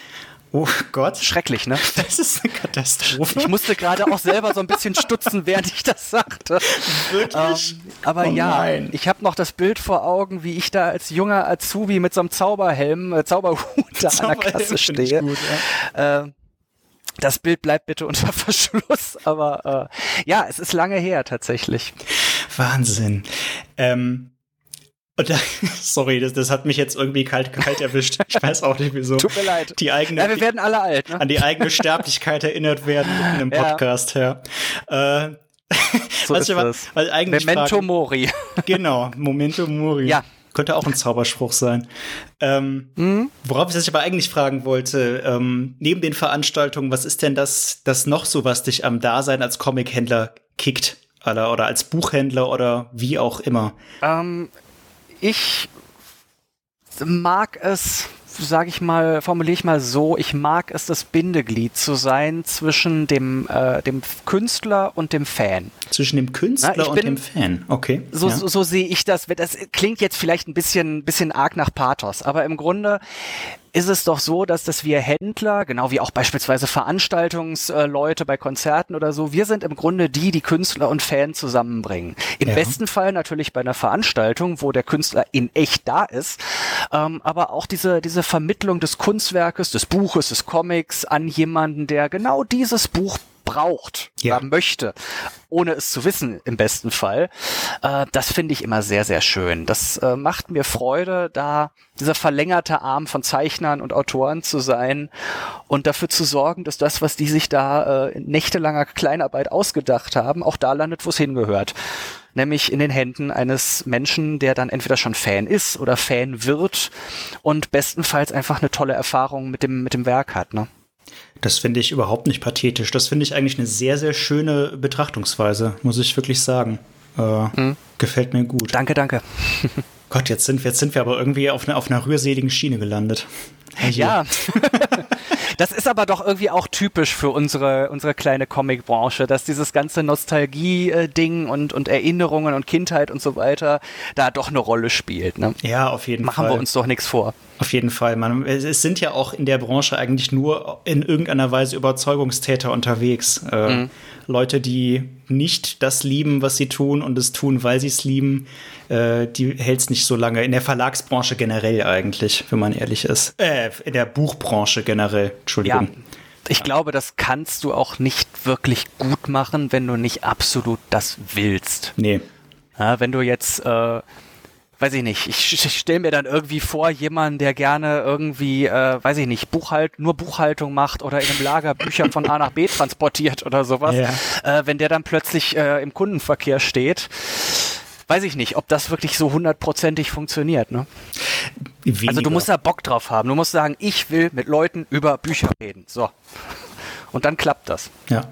Oh Gott.
Schrecklich, ne?
Das ist eine Katastrophe.
Ich musste gerade auch selber so ein bisschen stutzen, während ich das sagte.
Wirklich?
Ähm, aber oh ja, nein. ich habe noch das Bild vor Augen, wie ich da als junger Azubi mit so einem Zauberhelm, äh, Zauberhut da an der Kasse stehe. Gut, ja. äh, das Bild bleibt bitte unter Verschluss, aber äh, ja, es ist lange her tatsächlich.
Wahnsinn. Ähm, und da, sorry, das, das hat mich jetzt irgendwie kalt, kalt erwischt. Ich weiß auch nicht wieso.
Tut mir leid.
Die eigene,
ja, wir werden alle alt.
Ne? An die eigene Sterblichkeit erinnert werden in einem Podcast, ja. ja. Äh,
so ist war, das. Memento fragen, Mori.
Genau, Memento Mori.
Ja.
Könnte auch ein Zauberspruch sein. Ähm, mhm. Worauf ich dich aber eigentlich fragen wollte, ähm, neben den Veranstaltungen, was ist denn das, das noch so, was dich am Dasein als Comichändler kickt? Oder, oder als Buchhändler oder wie auch immer?
Ähm, ich mag es, sage ich mal, formuliere ich mal so, ich mag es, das Bindeglied zu sein zwischen dem, äh, dem Künstler und dem Fan.
Zwischen dem Künstler Na, und bin, dem Fan, okay.
So, ja. so, so sehe ich das. Das klingt jetzt vielleicht ein bisschen, bisschen arg nach Pathos, aber im Grunde ist es doch so, dass, dass wir Händler, genau wie auch beispielsweise Veranstaltungsleute bei Konzerten oder so, wir sind im Grunde die, die Künstler und Fan zusammenbringen. Im ja. besten Fall natürlich bei einer Veranstaltung, wo der Künstler in echt da ist, ähm, aber auch diese, diese Vermittlung des Kunstwerkes, des Buches, des Comics an jemanden, der genau dieses Buch braucht ja. oder möchte, ohne es zu wissen im besten Fall. Äh, das finde ich immer sehr, sehr schön. Das äh, macht mir Freude, da dieser verlängerte Arm von Zeichnern und Autoren zu sein und dafür zu sorgen, dass das, was die sich da äh, in nächtelanger Kleinarbeit ausgedacht haben, auch da landet, wo es hingehört nämlich in den Händen eines Menschen, der dann entweder schon Fan ist oder Fan wird und bestenfalls einfach eine tolle Erfahrung mit dem, mit dem Werk hat. Ne?
Das finde ich überhaupt nicht pathetisch. Das finde ich eigentlich eine sehr, sehr schöne Betrachtungsweise, muss ich wirklich sagen. Äh, mhm. Gefällt mir gut.
Danke, danke.
Gott, jetzt sind, jetzt sind wir aber irgendwie auf, eine, auf einer rührseligen Schiene gelandet.
Ja. das ist aber doch irgendwie auch typisch für unsere, unsere kleine Comic-Branche, dass dieses ganze Nostalgie-Ding und, und Erinnerungen und Kindheit und so weiter da doch eine Rolle spielt. Ne?
Ja, auf jeden
Machen
Fall.
Machen wir uns doch nichts vor.
Auf jeden Fall. Man, es sind ja auch in der Branche eigentlich nur in irgendeiner Weise Überzeugungstäter unterwegs. Äh, mhm. Leute, die nicht das lieben, was sie tun und es tun, weil sie es lieben, äh, die hält es nicht so lange. In der Verlagsbranche generell eigentlich, wenn man ehrlich ist. Äh, in der Buchbranche generell, Entschuldigung. Ja.
Ich glaube, das kannst du auch nicht wirklich gut machen, wenn du nicht absolut das willst.
Nee.
Ja, wenn du jetzt äh, weiß ich nicht, ich, ich stelle mir dann irgendwie vor, jemanden, der gerne irgendwie, äh, weiß ich nicht, Buchhalt, nur Buchhaltung macht oder in einem Lager Bücher von A nach B transportiert oder sowas, ja. äh, wenn der dann plötzlich äh, im Kundenverkehr steht, weiß ich nicht, ob das wirklich so hundertprozentig funktioniert. Ne? Also du musst da Bock drauf haben. Du musst sagen, ich will mit Leuten über Bücher reden. So. Und dann klappt das.
Ja.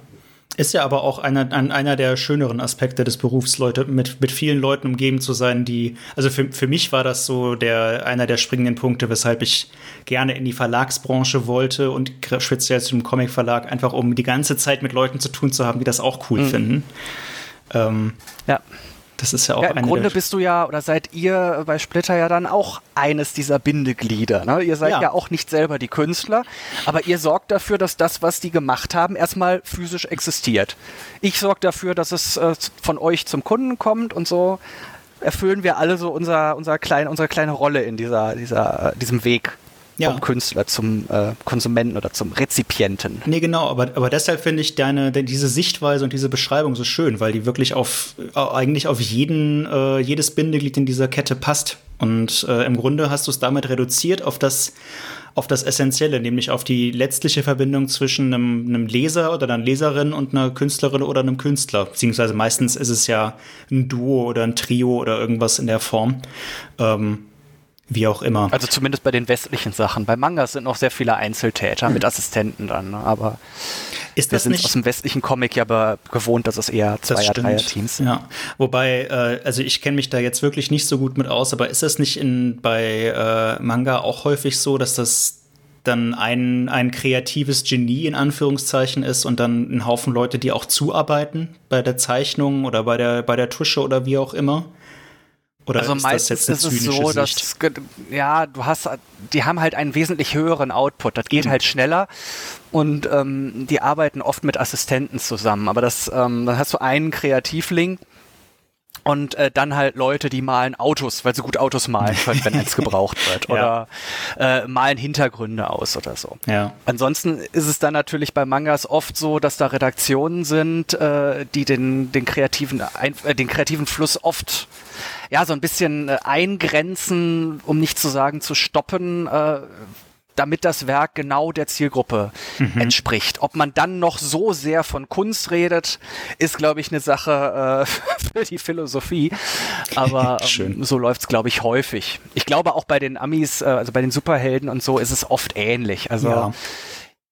Ist ja aber auch einer, einer der schöneren Aspekte des Berufs, Leute mit, mit vielen Leuten umgeben zu sein, die, also für, für mich war das so der, einer der springenden Punkte, weshalb ich gerne in die Verlagsbranche wollte und speziell zum Comicverlag, einfach um die ganze Zeit mit Leuten zu tun zu haben, die das auch cool mhm. finden.
Ähm, ja. Das ist ja auch ja, Im Grunde bist du ja oder seid ihr bei Splitter ja dann auch eines dieser Bindeglieder. Ne? Ihr seid ja. ja. auch nicht selber die Künstler, aber ihr sorgt dafür, dass das, was die gemacht haben, erstmal physisch existiert. Ich sorge dafür, dass es äh, von euch zum Kunden kommt und so erfüllen wir alle so unser, unser klein, unsere kleine Rolle in dieser, dieser, diesem Weg ja. vom Künstler zum äh, Konsumenten oder zum Rezipienten.
Nee, genau, aber, aber deshalb finde ich deine, diese Sichtweise und diese Beschreibung so schön, weil die wirklich auf eigentlich auf jeden, äh, jedes Bindeglied in dieser Kette passt. Und äh, im Grunde hast du es damit reduziert auf das, auf das Essentielle, nämlich auf die letztliche Verbindung zwischen einem, einem, Leser oder einer Leserin und einer Künstlerin oder einem Künstler. Beziehungsweise meistens ist es ja ein Duo oder ein Trio oder irgendwas in der Form. Ähm, wie auch immer.
Also zumindest bei den westlichen Sachen. Bei Mangas sind noch sehr viele Einzeltäter mit Assistenten dann, ne? aber ist das wir sind aus dem westlichen Comic ja gewohnt, dass es eher Zweier-, Dreier-Teams
sind. Ja, wobei, äh, also ich kenne mich da jetzt wirklich nicht so gut mit aus, aber ist das nicht in, bei äh, Manga auch häufig so, dass das dann ein, ein kreatives Genie in Anführungszeichen ist und dann ein Haufen Leute, die auch zuarbeiten bei der Zeichnung oder bei der, bei der Tusche oder wie auch immer?
Oder also ist meistens ist es so, dass ja, du hast, die haben halt einen wesentlich höheren Output. Das geht mhm. halt schneller und ähm, die arbeiten oft mit Assistenten zusammen. Aber das, ähm, dann hast du einen Kreativling und äh, dann halt Leute, die malen Autos, weil sie gut Autos malen können, wenn eins gebraucht wird. Oder ja. äh, malen Hintergründe aus oder so.
Ja.
Ansonsten ist es dann natürlich bei Mangas oft so, dass da Redaktionen sind, äh, die den, den, kreativen, äh, den kreativen Fluss oft ja so ein bisschen äh, eingrenzen, um nicht zu sagen zu stoppen, äh, damit das Werk genau der Zielgruppe mhm. entspricht. Ob man dann noch so sehr von Kunst redet, ist, glaube ich, eine Sache äh, für die Philosophie. Aber ähm, so läuft es, glaube ich, häufig. Ich glaube auch bei den Amis, äh, also bei den Superhelden und so, ist es oft ähnlich. Also ja.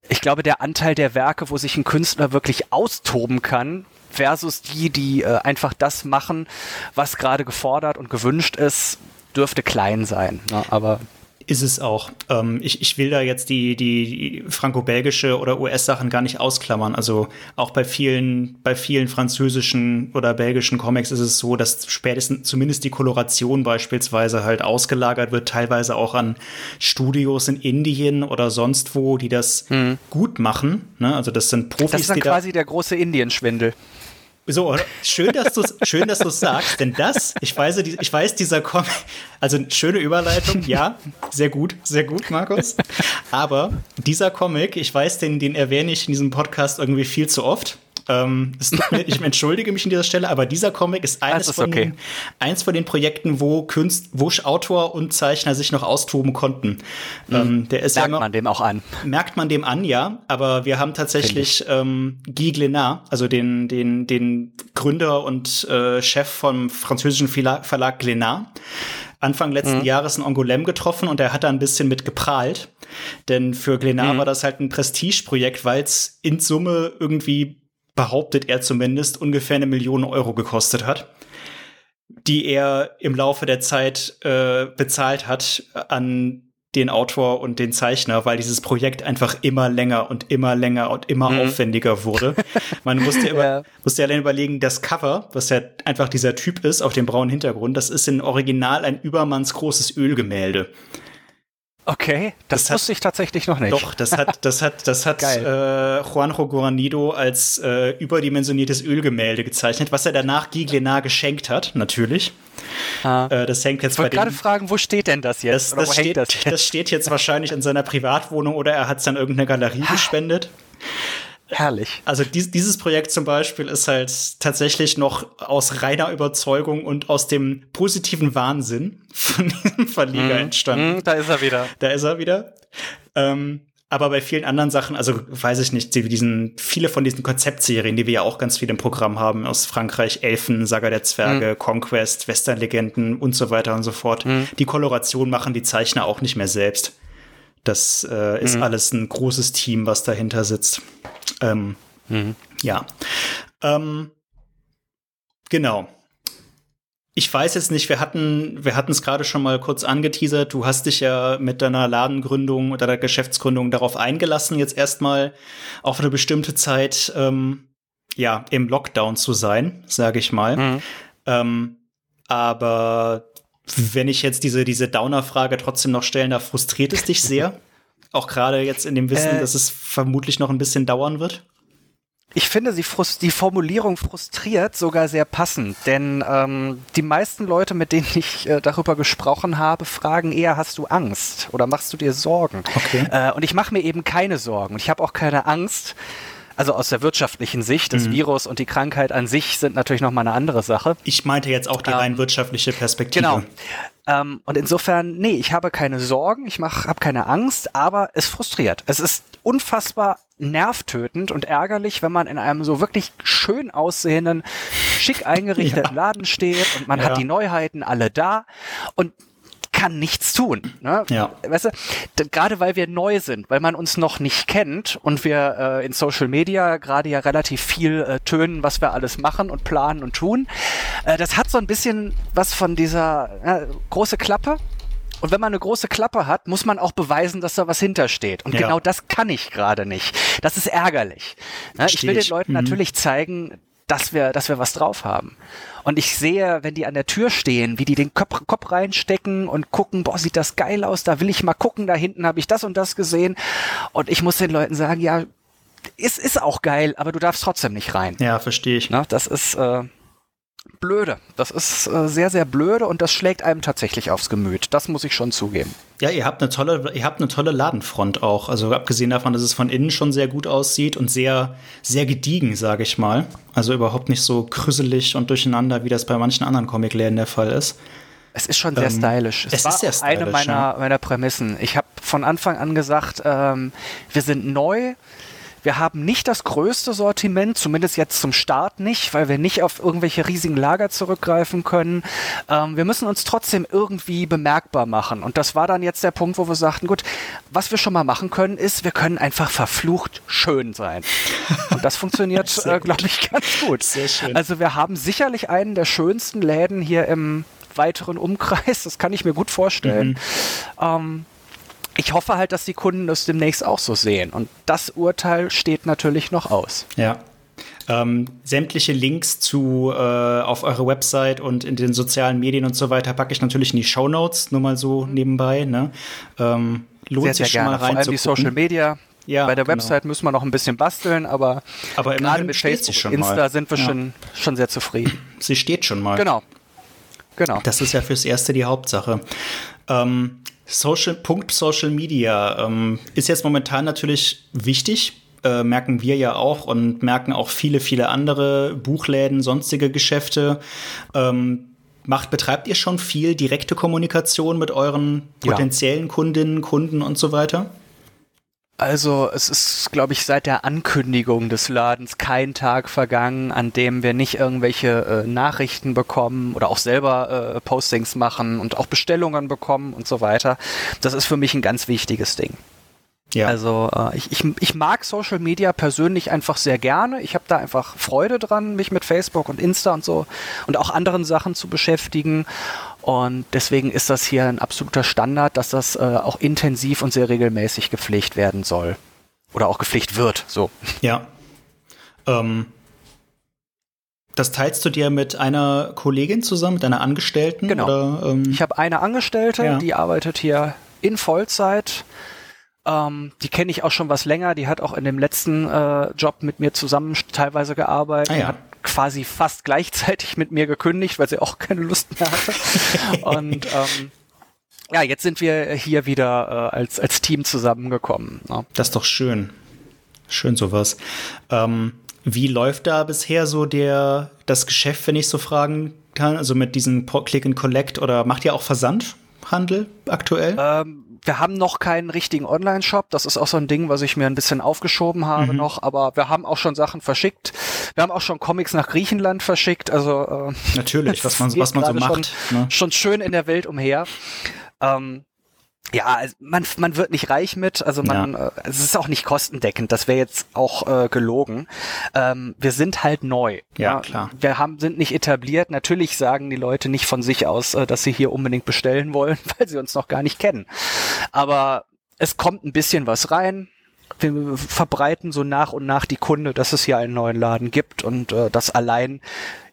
ich glaube, der Anteil der Werke, wo sich ein Künstler wirklich austoben kann, versus die, die äh, einfach das machen, was gerade gefordert und gewünscht ist, dürfte klein sein. Ne? Aber
ist es auch. Ähm, ich, ich will da jetzt die, die franco-belgische oder US-Sachen gar nicht ausklammern. Also auch bei vielen, bei vielen französischen oder belgischen Comics ist es so, dass spätestens zumindest die Koloration beispielsweise halt ausgelagert wird, teilweise auch an Studios in Indien oder sonst wo, die das hm. gut machen. Ne? Also das sind Profis. Das
ist dann quasi der große Indienschwindel.
So, schön, dass du schön, dass du sagst, denn das, ich weiß, ich weiß, dieser Comic, also schöne Überleitung, ja, sehr gut, sehr gut, Markus. Aber dieser Comic, ich weiß, den, den erwähne ich in diesem Podcast irgendwie viel zu oft. Ähm, ich entschuldige mich an dieser Stelle, aber dieser Comic ist eines ist von, okay. den, eins von den Projekten, wo Künst, wo Autor und Zeichner sich noch austoben konnten.
Mhm. Ähm, der ist merkt ja immer, man dem auch an.
Merkt man dem an, ja. Aber wir haben tatsächlich ähm, Guy Glenat, also den, den, den Gründer und äh, Chef vom französischen Verlag Glenat, Anfang letzten mhm. Jahres in Angoulême getroffen und er hat da ein bisschen mit geprahlt. Denn für Glenat mhm. war das halt ein Prestigeprojekt, weil es in Summe irgendwie behauptet er zumindest, ungefähr eine Million Euro gekostet hat, die er im Laufe der Zeit äh, bezahlt hat an den Autor und den Zeichner, weil dieses Projekt einfach immer länger und immer länger und immer mhm. aufwendiger wurde. Man musste, über, ja. musste allein überlegen, das Cover, was ja einfach dieser Typ ist auf dem braunen Hintergrund, das ist in Original ein übermannsgroßes Ölgemälde.
Okay, das, das wusste hat, ich tatsächlich noch nicht.
Doch, das hat, das hat, das hat äh, Juanjo Guarnido als äh, überdimensioniertes Ölgemälde gezeichnet, was er danach Guy Glenat geschenkt hat, natürlich.
Ah. Äh, das hängt jetzt ich wollte gerade fragen, wo steht denn das jetzt?
Das, das, steht, das, jetzt? das steht jetzt wahrscheinlich in seiner Privatwohnung oder er hat es an irgendeine Galerie gespendet.
Herrlich.
Also dies, dieses Projekt zum Beispiel ist halt tatsächlich noch aus reiner Überzeugung und aus dem positiven Wahnsinn von diesem Verleger mm, entstanden.
Mm, da ist er wieder.
Da ist er wieder. Ähm, aber bei vielen anderen Sachen, also weiß ich nicht, diesen, viele von diesen Konzeptserien, die wir ja auch ganz viel im Programm haben, aus Frankreich, Elfen, Saga der Zwerge, mhm. Conquest, Westernlegenden und so weiter und so fort. Mhm. Die Koloration machen die Zeichner auch nicht mehr selbst. Das äh, ist mhm. alles ein großes Team, was dahinter sitzt. Ähm, mhm. Ja. Ähm, genau. Ich weiß jetzt nicht, wir hatten, wir hatten es gerade schon mal kurz angeteasert. Du hast dich ja mit deiner Ladengründung oder der Geschäftsgründung darauf eingelassen, jetzt erstmal auf eine bestimmte Zeit ähm, ja im Lockdown zu sein, sage ich mal. Mhm. Ähm, aber wenn ich jetzt diese, diese Downer-Frage trotzdem noch stellen darf, frustriert es dich sehr? Auch gerade jetzt in dem Wissen, äh, dass es vermutlich noch ein bisschen dauern wird?
Ich finde sie die Formulierung frustriert sogar sehr passend, denn ähm, die meisten Leute, mit denen ich äh, darüber gesprochen habe, fragen eher, hast du Angst oder machst du dir Sorgen? Okay. Äh, und ich mache mir eben keine Sorgen. Ich habe auch keine Angst, also aus der wirtschaftlichen Sicht, das mhm. Virus und die Krankheit an sich sind natürlich nochmal eine andere Sache.
Ich meinte jetzt auch die ähm, rein wirtschaftliche Perspektive.
Genau. Ähm, und insofern, nee, ich habe keine Sorgen, ich habe keine Angst, aber es frustriert. Es ist unfassbar nervtötend und ärgerlich, wenn man in einem so wirklich schön aussehenden, schick eingerichteten ja. Laden steht und man ja. hat die Neuheiten alle da und kann nichts tun. Ne? Ja. Weißt du, gerade weil wir neu sind, weil man uns noch nicht kennt und wir äh, in Social Media gerade ja relativ viel äh, tönen, was wir alles machen und planen und tun. Äh, das hat so ein bisschen was von dieser äh, große Klappe. Und wenn man eine große Klappe hat, muss man auch beweisen, dass da was hintersteht. Und ja. genau das kann ich gerade nicht. Das ist ärgerlich. Ne? Ich will den Leuten mhm. natürlich zeigen, dass wir, dass wir was drauf haben. Und ich sehe, wenn die an der Tür stehen, wie die den Kopf, Kopf reinstecken und gucken, boah, sieht das geil aus, da will ich mal gucken, da hinten habe ich das und das gesehen. Und ich muss den Leuten sagen, ja, es ist auch geil, aber du darfst trotzdem nicht rein.
Ja, verstehe ich.
Na, das ist, äh, blöde. Das ist äh, sehr, sehr blöde und das schlägt einem tatsächlich aufs Gemüt. Das muss ich schon zugeben.
Ja, ihr habt eine tolle, ihr habt eine tolle Ladenfront auch. Also abgesehen davon, dass es von innen schon sehr gut aussieht und sehr, sehr gediegen, sage ich mal. Also überhaupt nicht so krüsselig und durcheinander, wie das bei manchen anderen Comicläden der Fall ist.
Es ist schon sehr ähm, stylisch.
Es, es war ist sehr stylisch,
eine meiner, ja. meiner Prämissen. Ich habe von Anfang an gesagt, ähm, wir sind neu, wir haben nicht das größte Sortiment, zumindest jetzt zum Start nicht, weil wir nicht auf irgendwelche riesigen Lager zurückgreifen können. Ähm, wir müssen uns trotzdem irgendwie bemerkbar machen. Und das war dann jetzt der Punkt, wo wir sagten, gut, was wir schon mal machen können, ist, wir können einfach verflucht schön sein. Und das funktioniert, äh, glaube ich, ganz gut. Sehr schön. Also wir haben sicherlich einen der schönsten Läden hier im weiteren Umkreis. Das kann ich mir gut vorstellen. Mhm. Ähm, ich hoffe halt, dass die Kunden das demnächst auch so sehen. Und das Urteil steht natürlich noch aus.
Ja. Ähm, sämtliche Links zu äh, auf eure Website und in den sozialen Medien und so weiter packe ich natürlich in die Show Notes, nur mal so nebenbei. Ne? Ähm, lohnt sehr, sich sehr schon gerne. mal rein. Vor allem
die Social Media Ja, Bei der genau. Website müssen wir noch ein bisschen basteln, aber,
aber
gerade mit Facebook und Insta mal. sind wir ja. schon, schon sehr zufrieden.
Sie steht schon mal.
Genau.
Genau. Das ist ja fürs Erste die Hauptsache. Ähm, Social, Punkt Social Media ähm, ist jetzt momentan natürlich wichtig, äh, merken wir ja auch und merken auch viele, viele andere Buchläden, sonstige Geschäfte. Ähm, macht, betreibt ihr schon viel direkte Kommunikation mit euren potenziellen ja. Kundinnen, Kunden und so weiter?
Also es ist, glaube ich, seit der Ankündigung des Ladens kein Tag vergangen, an dem wir nicht irgendwelche äh, Nachrichten bekommen oder auch selber äh, Postings machen und auch Bestellungen bekommen und so weiter. Das ist für mich ein ganz wichtiges Ding. Ja. Also äh, ich, ich, ich mag Social Media persönlich einfach sehr gerne. Ich habe da einfach Freude dran, mich mit Facebook und Insta und so und auch anderen Sachen zu beschäftigen. Und deswegen ist das hier ein absoluter Standard, dass das äh, auch intensiv und sehr regelmäßig gepflegt werden soll. Oder auch gepflegt wird, so.
Ja. Ähm, das teilst du dir mit einer Kollegin zusammen, mit einer Angestellten?
Genau. Oder, ähm, ich habe eine Angestellte, ja. die arbeitet hier in Vollzeit. Ähm, die kenne ich auch schon was länger. Die hat auch in dem letzten äh, Job mit mir zusammen teilweise gearbeitet. Ah, ja. Hat quasi fast gleichzeitig mit mir gekündigt, weil sie auch keine Lust mehr hatte. und ähm, ja, jetzt sind wir hier wieder äh, als, als Team zusammengekommen.
Ne? Das ist doch schön. Schön sowas. Ähm, wie läuft da bisher so der, das Geschäft, wenn ich so fragen kann? Also mit diesem Click and Collect oder macht ihr auch Versandhandel aktuell?
Ähm, wir haben noch keinen richtigen Online-Shop. Das ist auch so ein Ding, was ich mir ein bisschen aufgeschoben habe mhm. noch. Aber wir haben auch schon Sachen verschickt. Wir haben auch schon Comics nach Griechenland verschickt. Also
äh, natürlich, was man, was man so macht.
Schon, ne? schon schön in der Welt umher. Ähm, ja, also man, man wird nicht reich mit, also man, ja. äh, es ist auch nicht kostendeckend, das wäre jetzt auch äh, gelogen. Ähm, wir sind halt neu.
Ja, ja, klar.
Wir haben, sind nicht etabliert. Natürlich sagen die Leute nicht von sich aus, äh, dass sie hier unbedingt bestellen wollen, weil sie uns noch gar nicht kennen. Aber es kommt ein bisschen was rein. Wir verbreiten so nach und nach die Kunde, dass es hier einen neuen Laden gibt und äh, das allein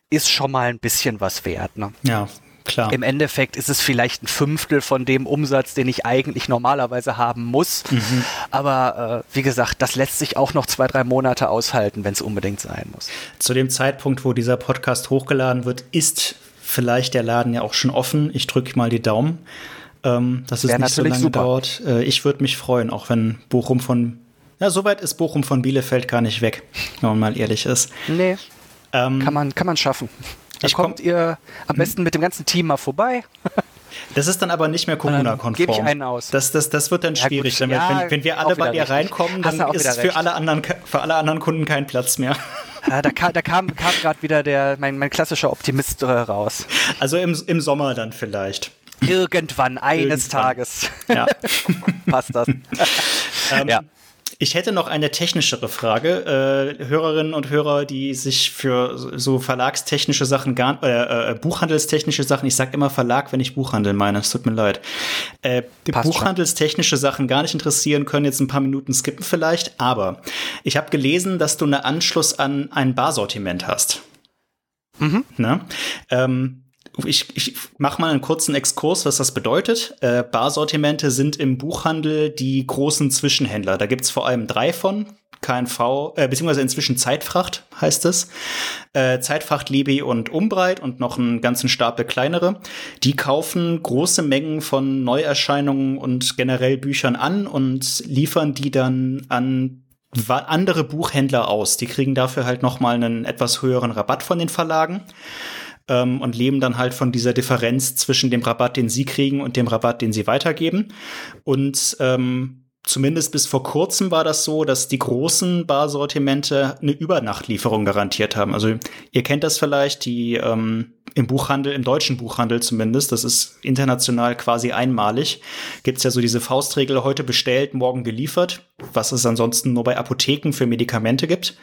ist schon mal ein bisschen was wert. Ne?
Ja, Klar.
Im Endeffekt ist es vielleicht ein Fünftel von dem Umsatz, den ich eigentlich normalerweise haben muss. Mhm. Aber äh, wie gesagt, das lässt sich auch noch zwei, drei Monate aushalten, wenn es unbedingt sein muss.
Zu dem Zeitpunkt, wo dieser Podcast hochgeladen wird, ist vielleicht der Laden ja auch schon offen. Ich drücke mal die Daumen, ähm, dass es Wär nicht so lange super. dauert. Äh, ich würde mich freuen, auch wenn Bochum von ja, soweit ist Bochum von Bielefeld gar nicht weg, wenn man mal ehrlich ist.
Nee. Ähm, kann, man, kann man schaffen. Da kommt komm, ihr am besten mit dem ganzen Team mal vorbei.
Das ist dann aber nicht mehr Corona-konform.
Gebe ich einen aus.
Das, das, das wird dann schwierig. Ja, wenn, wenn, wir alle bei dir richtig. reinkommen, dann ist für alle, anderen, für alle anderen Kunden kein Platz mehr.
Ja, da kam, da kam, kam gerade wieder der, mein, mein klassischer Optimist äh, raus.
Also im, im Sommer dann vielleicht.
Irgendwann, eines Irgendwann. Tages.
Ja.
Passt das.
ähm, ja. Ich hätte noch eine technischere Frage. Äh, Hörerinnen und Hörer, die sich für so verlagstechnische Sachen, gar, äh, äh, buchhandelstechnische Sachen, ich sag immer Verlag, wenn ich Buchhandel meine, es tut mir leid, äh, buchhandelstechnische Sachen gar nicht interessieren, können jetzt ein paar Minuten skippen vielleicht, aber ich habe gelesen, dass du einen Anschluss an ein Barsortiment hast. Mhm. Ne? Ähm, ich, ich mache mal einen kurzen Exkurs, was das bedeutet. Äh, Barsortimente sind im Buchhandel die großen Zwischenhändler. Da gibt's vor allem drei von. KNV, äh, beziehungsweise inzwischen Zeitfracht heißt es. Äh, Zeitfracht, Libi und Umbreit und noch einen ganzen Stapel kleinere. Die kaufen große Mengen von Neuerscheinungen und generell Büchern an und liefern die dann an andere Buchhändler aus. Die kriegen dafür halt noch mal einen etwas höheren Rabatt von den Verlagen ähm, und leben dann halt von dieser Differenz zwischen dem Rabatt, den sie kriegen und dem Rabatt, den sie weitergeben. Und ähm, zumindest bis vor kurzem war das so, dass die großen Barsortimente eine Übernachtlieferung garantiert haben. Also ihr kennt das vielleicht, die ähm, im Buchhandel, im deutschen Buchhandel zumindest, das ist international quasi einmalig, gibt's ja so diese Faustregel, heute bestellt, morgen geliefert, was es ansonsten nur bei Apotheken für Medikamente gibt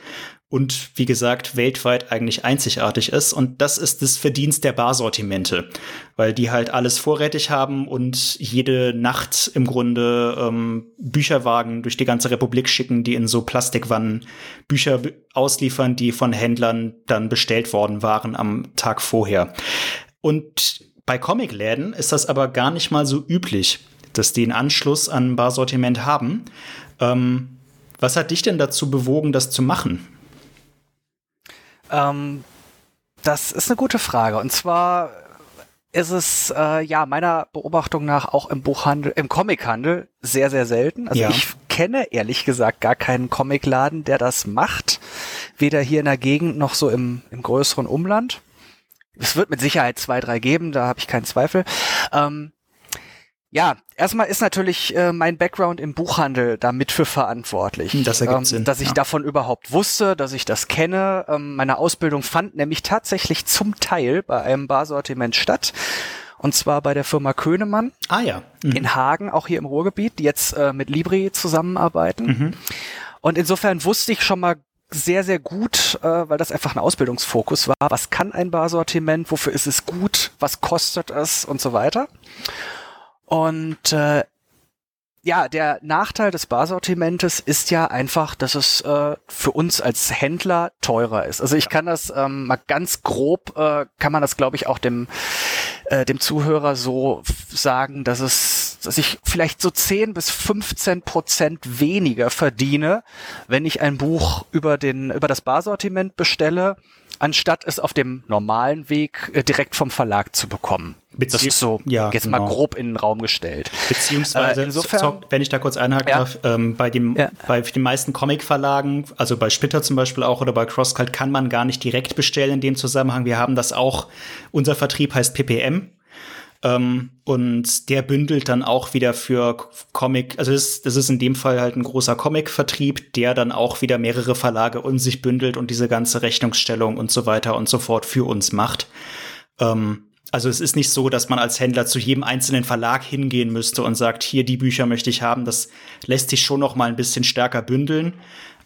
und wie gesagt weltweit eigentlich einzigartig ist. Und das ist das Verdienst der Barsortimente, weil die halt alles vorrätig haben und jede Nacht im Grunde ähm, Bücherwagen durch die ganze Republik schicken, die in so Plastikwannen Bücher ausliefern, die von Händlern dann bestellt worden waren am Tag vorher. Und bei Comicläden ist das aber gar nicht mal so üblich, dass die einen Anschluss an Barsortiment haben. Ähm, Was hat dich denn dazu bewogen, das zu machen?
Ähm, das ist eine gute Frage. Und zwar ist es äh, ja meiner Beobachtung nach auch im Buchhandel, im Comichandel sehr, sehr selten. Also
Ja.
ich kenne ehrlich gesagt gar keinen Comicladen, der das macht. Weder hier in der Gegend noch so im, im größeren Umland. Es wird mit Sicherheit zwei, drei geben, da habe ich keinen Zweifel. Ähm, ja, erstmal ist natürlich äh, mein Background im Buchhandel da mit für verantwortlich.
Das ergibt
ähm,
Sinn,
Dass ich
ja.
davon überhaupt wusste, dass ich das kenne. Ähm, meine Ausbildung fand nämlich tatsächlich zum Teil bei einem Barsortiment statt. Und zwar bei der Firma Könemann
Ah ja. Mhm.
in Hagen, auch hier im Ruhrgebiet, die jetzt äh, mit Libri zusammenarbeiten.
Mhm.
Und insofern wusste ich schon mal sehr, sehr gut, äh, weil das einfach ein Ausbildungsfokus war. Was kann ein Barsortiment? Wofür ist es gut? Was kostet es? Und so weiter. Und äh, ja, der Nachteil des Barsortimentes ist ja einfach, dass es äh, für uns als Händler teurer ist. Also ich kann das ähm, mal ganz grob, äh, kann man das glaube ich auch dem äh, dem Zuhörer so sagen, dass es, dass ich vielleicht so 10 bis 15 Prozent weniger verdiene, wenn ich ein Buch über den über das Barsortiment bestelle, anstatt es auf dem normalen Weg äh, direkt vom Verlag zu bekommen. Das
Bezieh-
ist so
Ja,
jetzt mal
genau.
grob in den Raum gestellt.
Beziehungsweise,
Äh, insofern-
so, wenn ich da kurz einhaken
Ja.
darf, ähm, bei, dem,
Ja.
bei den meisten Comic-Verlagen, also bei Splitter zum Beispiel auch oder bei CrossCult, kann man gar nicht direkt bestellen in dem Zusammenhang. Wir haben das auch, unser Vertrieb heißt PPM. Ähm, und der bündelt dann auch wieder für Comic, also das, das ist in dem Fall halt ein großer Comic-Vertrieb, der dann auch wieder mehrere Verlage um sich bündelt und diese ganze Rechnungsstellung und so weiter und so fort für uns macht. Ähm, also es ist nicht so, dass man als Händler zu jedem einzelnen Verlag hingehen müsste und sagt, hier die Bücher möchte ich haben. Das lässt sich schon noch mal ein bisschen stärker bündeln,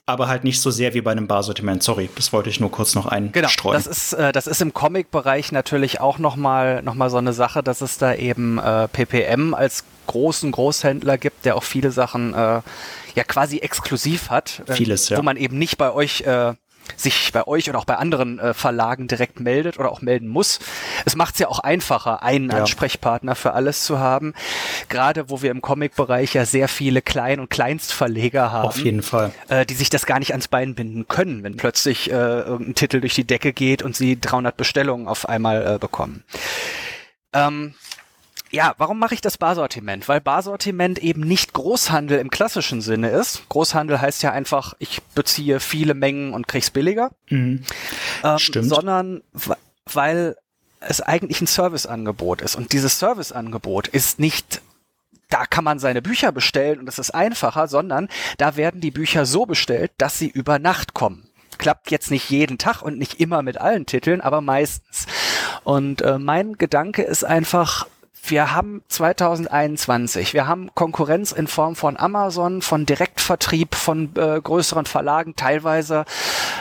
aber halt nicht so sehr wie bei einem Barsortiment. Sorry, das wollte ich nur kurz noch
Genau,
einstreuen.
das ist, äh, das ist im Comic-Bereich natürlich auch nochmal noch mal so eine Sache, dass es da eben äh, PPM als großen Großhändler gibt, der auch viele Sachen äh, ja quasi exklusiv hat. äh,
Vieles, ja.
Wo man eben nicht bei euch äh, sich bei euch oder auch bei anderen äh, Verlagen direkt meldet oder auch melden muss. Es macht es ja auch einfacher, einen
Ja.
Ansprechpartner für alles zu haben. Gerade wo wir im Comic-Bereich ja sehr viele Klein- und Kleinstverleger haben
Auf jeden Fall.
äh, die sich das gar nicht ans Bein binden können, wenn plötzlich äh, irgendein Titel durch die Decke geht und sie 300 Bestellungen auf einmal äh, bekommen. Ähm, ja, warum mache ich das Barsortiment? Weil Barsortiment eben nicht Großhandel im klassischen Sinne ist. Großhandel heißt ja einfach, ich beziehe viele Mengen und krieg's billiger.
Mhm.
Ähm,
Stimmt.
Sondern weil es eigentlich ein Serviceangebot ist. Und dieses Serviceangebot ist nicht da kann man seine Bücher bestellen und es ist einfacher, sondern da werden die Bücher so bestellt, dass sie über Nacht kommen. Klappt jetzt nicht jeden Tag und nicht immer mit allen Titeln, aber meistens. Und äh, mein Gedanke ist einfach, wir haben 2021, wir haben Konkurrenz in Form von Amazon, von Direktvertrieb, von äh, größeren Verlagen teilweise.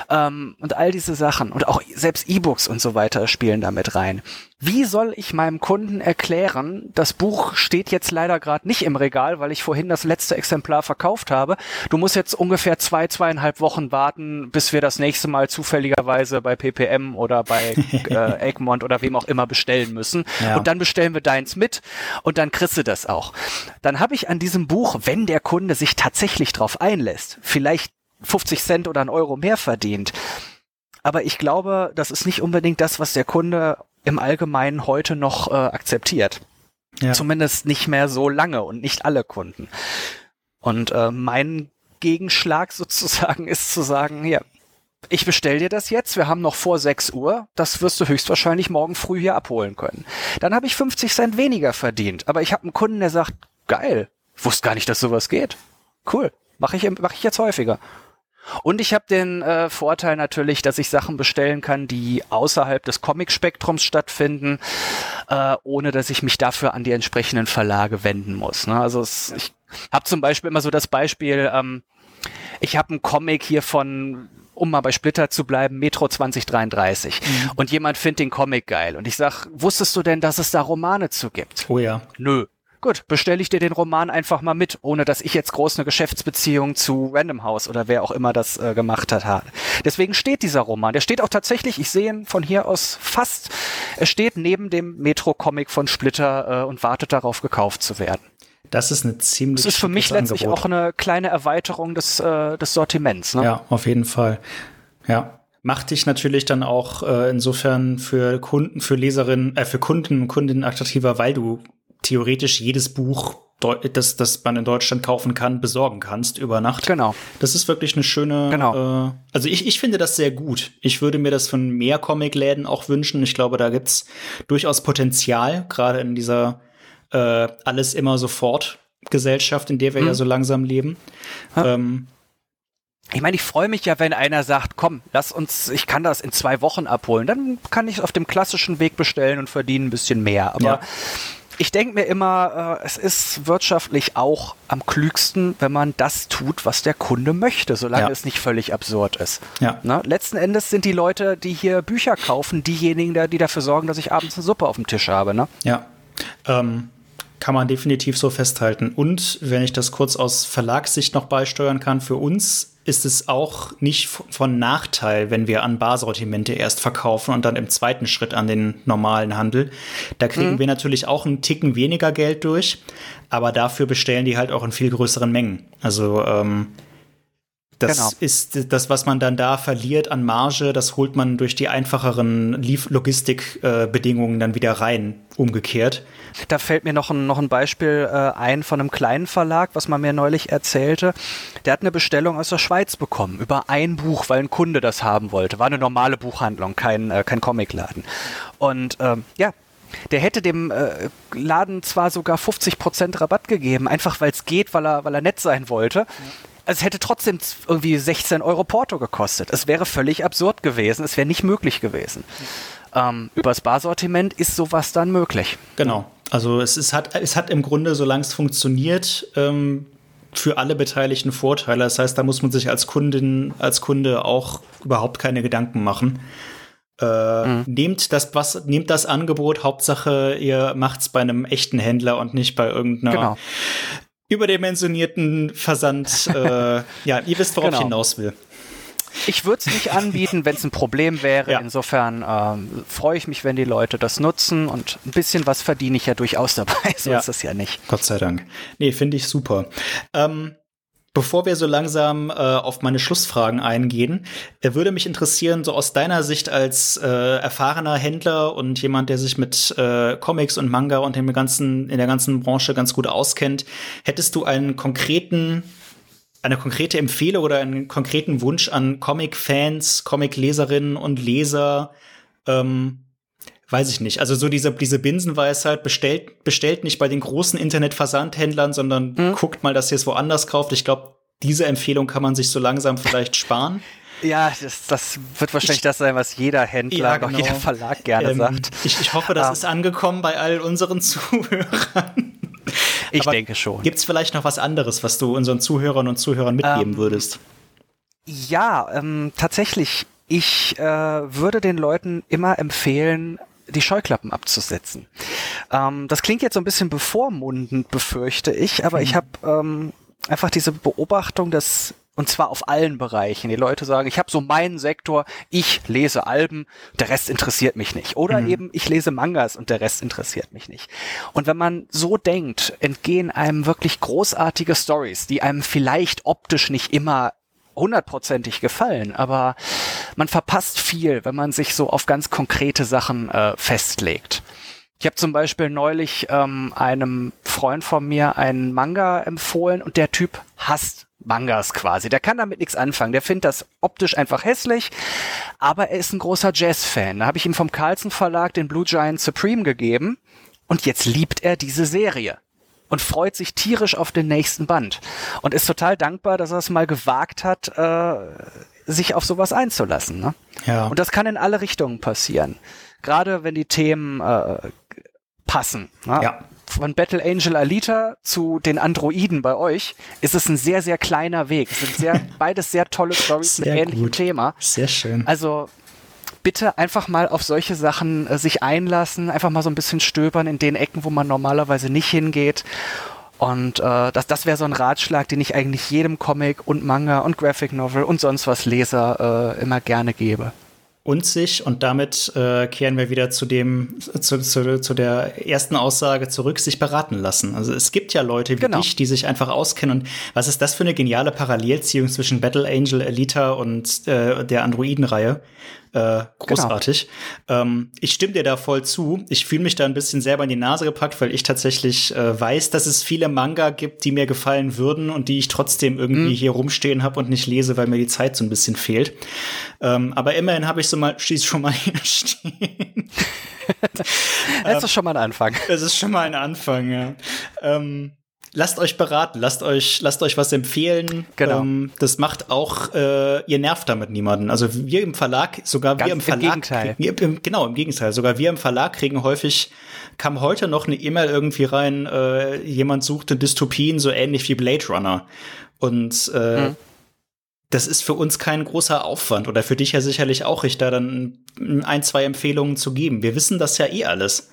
Ähm, und all diese Sachen. Und auch selbst E-Books und so weiter spielen damit rein. Wie soll ich meinem Kunden erklären, das Buch steht jetzt leider gerade nicht im Regal, weil ich vorhin das letzte Exemplar verkauft habe. Du musst jetzt ungefähr zwei, zweieinhalb Wochen warten, bis wir das nächste Mal zufälligerweise bei PPM oder bei äh, Egmont oder wem auch immer bestellen müssen.
Ja.
Und dann bestellen wir deins mit und dann kriegst du das auch. Dann habe ich an diesem Buch, wenn der Kunde sich tatsächlich drauf einlässt, vielleicht 50 Cent oder einen Euro mehr verdient. Aber ich glaube, das ist nicht unbedingt das, was der Kunde im Allgemeinen heute noch äh, akzeptiert.
Ja.
Zumindest nicht mehr so lange und nicht alle Kunden. Und äh, mein Gegenschlag sozusagen ist zu sagen, ja, ich bestell dir das jetzt, wir haben noch vor 6 Uhr, das wirst du höchstwahrscheinlich morgen früh hier abholen können. Dann habe ich 50 Cent weniger verdient, aber ich habe einen Kunden, der sagt, geil, wusste gar nicht, dass sowas geht. Cool, mache ich, mach ich jetzt häufiger. Und ich habe den äh, Vorteil natürlich, dass ich Sachen bestellen kann, die außerhalb des Comic-Spektrums stattfinden, äh, ohne dass ich mich dafür an die entsprechenden Verlage wenden muss. Ne? Also es, ich habe zum Beispiel immer so das Beispiel, ähm, ich habe einen Comic hier von, um mal bei Splitter zu bleiben, Metro 2033. Und jemand findet den Comic geil. Und ich sag, wusstest du denn, dass es da Romane zu gibt?
Oh ja.
Nö. Gut, bestelle ich dir den Roman einfach mal mit, ohne dass ich jetzt groß eine Geschäftsbeziehung zu Random House oder wer auch immer das äh, gemacht hat habe. Deswegen steht dieser Roman. Der steht auch tatsächlich, ich sehe ihn von hier aus fast, er steht neben dem Metro-Comic von Splitter äh, und wartet darauf, gekauft zu werden.
Das ist eine ziemlich.
Das ist für mich letztlich
Angebot.
auch eine kleine Erweiterung des, äh, des Sortiments. Ne?
Ja, auf jeden Fall. Ja. Macht dich natürlich dann auch äh, insofern für Kunden, für Leserinnen, äh, für Kunden und Kundinnen attraktiver, weil du theoretisch jedes Buch, das, das man in Deutschland kaufen kann, besorgen kannst über Nacht.
Genau.
Das ist wirklich eine schöne.
Genau.
Äh, also ich, ich finde das sehr gut. Ich würde mir das von mehr Comicläden auch wünschen. Ich glaube, da gibt's durchaus Potenzial, gerade in dieser äh, alles immer sofort Gesellschaft, in der wir
Hm.
ja so langsam leben.
Ja.
Ähm,
Ich meine, ich freue mich ja, wenn einer sagt, komm, lass uns, ich kann das in zwei Wochen abholen. Dann kann ich es auf dem klassischen Weg bestellen und verdiene ein bisschen mehr. Aber
Ja.
Ich denke mir immer, äh, es ist wirtschaftlich auch am klügsten, wenn man das tut, was der Kunde möchte, solange
Ja.
es nicht völlig absurd ist.
ja.
Ne? Letzten Endes sind die Leute, die hier Bücher kaufen, diejenigen, da- die dafür sorgen, dass ich abends eine Suppe auf dem Tisch habe. Ne?
Ja, ähm, kann man definitiv so festhalten. Und wenn ich das kurz aus Verlagssicht noch beisteuern kann, für uns ist es auch nicht von Nachteil, wenn wir an Barsortimente erst verkaufen und dann im zweiten Schritt an den normalen Handel. Da kriegen wir natürlich auch einen Ticken weniger Geld durch, aber dafür bestellen die halt auch in viel größeren Mengen. Also ähm, das
Genau.
ist das, was man dann da verliert an Marge, das holt man durch die einfacheren Logistikbedingungen dann wieder rein, umgekehrt.
Da fällt mir noch ein, noch ein Beispiel äh, ein von einem kleinen Verlag, was man mir neulich erzählte. Der hat eine Bestellung aus der Schweiz bekommen über ein Buch, weil ein Kunde das haben wollte. War eine normale Buchhandlung, kein, äh, kein Comicladen. Und ähm, ja, der hätte dem äh, Laden zwar sogar 50% Rabatt gegeben, einfach weil es geht, weil er, weil er nett sein wollte. Also es hätte trotzdem irgendwie 16 Euro Porto gekostet. Es wäre völlig absurd gewesen. Es wäre nicht möglich gewesen. Ähm, übers Barsortiment ist sowas dann möglich.
Genau. Also es, ist, hat, es hat im Grunde, solange es funktioniert, ähm, für alle Beteiligten Vorteile. Das heißt, da muss man sich als Kundin, als Kunde auch überhaupt keine Gedanken machen. Äh, Nehmt das, was, nehmt das Angebot, Hauptsache, ihr macht's bei einem echten Händler und nicht bei irgendeiner
Genau.
Überdimensionierten Versand. äh, ja, ihr wisst, worauf
Genau.
ich hinaus will.
Ich würde es nicht anbieten, wenn es ein Problem wäre.
Ja.
Insofern ähm, freue ich mich, wenn die Leute das nutzen und ein bisschen was verdiene ich ja durchaus dabei. So
Ja.
ist es ja nicht.
Gott sei Dank. Nee, finde ich super. Ähm, bevor wir so langsam äh, auf meine Schlussfragen eingehen, äh, würde mich interessieren, so aus deiner Sicht als äh, erfahrener Händler und jemand, der sich mit äh, Comics und Manga und dem ganzen, in der ganzen Branche ganz gut auskennt, hättest du einen konkreten eine konkrete Empfehlung oder einen konkreten Wunsch an Comic-Fans, Comic-Leserinnen und Leser, ähm, weiß ich nicht. Also so diese, diese Binsenweisheit, bestellt, bestellt nicht bei den großen Internetversandhändlern, sondern guckt mal, dass ihr es woanders kauft. Ich glaube, diese Empfehlung kann man sich so langsam vielleicht sparen.
Ja, das, das wird wahrscheinlich das sein, was jeder Händler,
Ja,
und auch
genau.
jeder Verlag gerne
Ähm,
sagt.
Ich, ich hoffe, das
Ah.
ist angekommen bei all unseren Zuhörern.
Ich
aber
denke schon.
Gibt es vielleicht noch was anderes, was du unseren Zuhörern und Zuhörern mitgeben
Ähm,
würdest?
Ja, ähm, tatsächlich. Ich äh, würde den Leuten immer empfehlen, die Scheuklappen abzusetzen. Ähm, das klingt jetzt so ein bisschen bevormundend, befürchte ich, aber ich habe ähm, einfach diese Beobachtung, dass und zwar auf allen Bereichen. Die Leute sagen, ich habe so meinen Sektor, ich lese Alben, der Rest interessiert mich nicht. Oder eben, ich lese Mangas und der Rest interessiert mich nicht. Und wenn man so denkt, entgehen einem wirklich großartige Stories, die einem vielleicht optisch nicht immer hundertprozentig gefallen, aber man verpasst viel, wenn man sich so auf ganz konkrete Sachen äh, festlegt. Ich habe zum Beispiel neulich ähm, einem Freund von mir einen Manga empfohlen und der Typ hasst Mangas quasi. Der kann damit nichts anfangen. Der findet das optisch einfach hässlich, aber er ist ein großer Jazz-Fan. Da habe ich ihm vom Carlsen Verlag den Blue Giant Supreme gegeben und jetzt liebt er diese Serie und freut sich tierisch auf den nächsten Band und ist total dankbar, dass er es mal gewagt hat, äh, sich auf sowas einzulassen. Ne?
Ja.
Und das kann in alle Richtungen passieren. Gerade wenn die Themen äh, passen. Ne?
Ja.
Von Battle Angel Alita zu den Androiden bei euch ist es ein sehr, sehr kleiner Weg. Es sind sehr, beides sehr tolle Stories mit ähnlichem
gut.
Thema.
Sehr schön.
Also bitte einfach mal auf solche Sachen äh, sich einlassen, einfach mal so ein bisschen stöbern in den Ecken, wo man normalerweise nicht hingeht. Und äh, das, das wäre so ein Ratschlag, den ich eigentlich jedem Comic und Manga und Graphic Novel und sonst was Leser äh, immer gerne gebe.
und sich und damit äh, kehren wir wieder zu dem zu, zu, zu der ersten Aussage zurück, sich beraten lassen. Also es gibt ja Leute wie genau. dich, die sich einfach auskennen und was ist das für eine geniale Parallelziehung zwischen Battle Angel, Elita und äh, der Androiden-Reihe? Äh, großartig. Genau. Ähm, ich stimme dir da voll zu. Ich fühle mich da ein bisschen selber in die Nase gepackt, weil ich tatsächlich äh, weiß, dass es viele Manga gibt, die mir gefallen würden und die ich trotzdem irgendwie mhm. hier rumstehen habe und nicht lese, weil mir die Zeit so ein bisschen fehlt. Ähm, aber immerhin habe ich so mal, schieß schon mal hier stehen.
das ist schon mal ein Anfang.
Das ist schon mal ein Anfang, ja. Ähm, lasst euch beraten, lasst euch, lasst euch was empfehlen. Genau. Ähm, das macht auch, äh, ihr nervt damit niemanden. Also wir im Verlag, sogar Ganz wir im Verlag. Im Gegenteil. Kriegen, im, genau, im Gegenteil. Sogar wir im Verlag kriegen häufig, kam heute noch eine E-Mail irgendwie rein, äh, jemand suchte Dystopien so ähnlich wie Blade Runner. Und äh, hm. das ist für uns kein großer Aufwand oder für dich ja sicherlich auch, ich da dann ein, zwei Empfehlungen zu geben. Wir wissen das ja eh alles.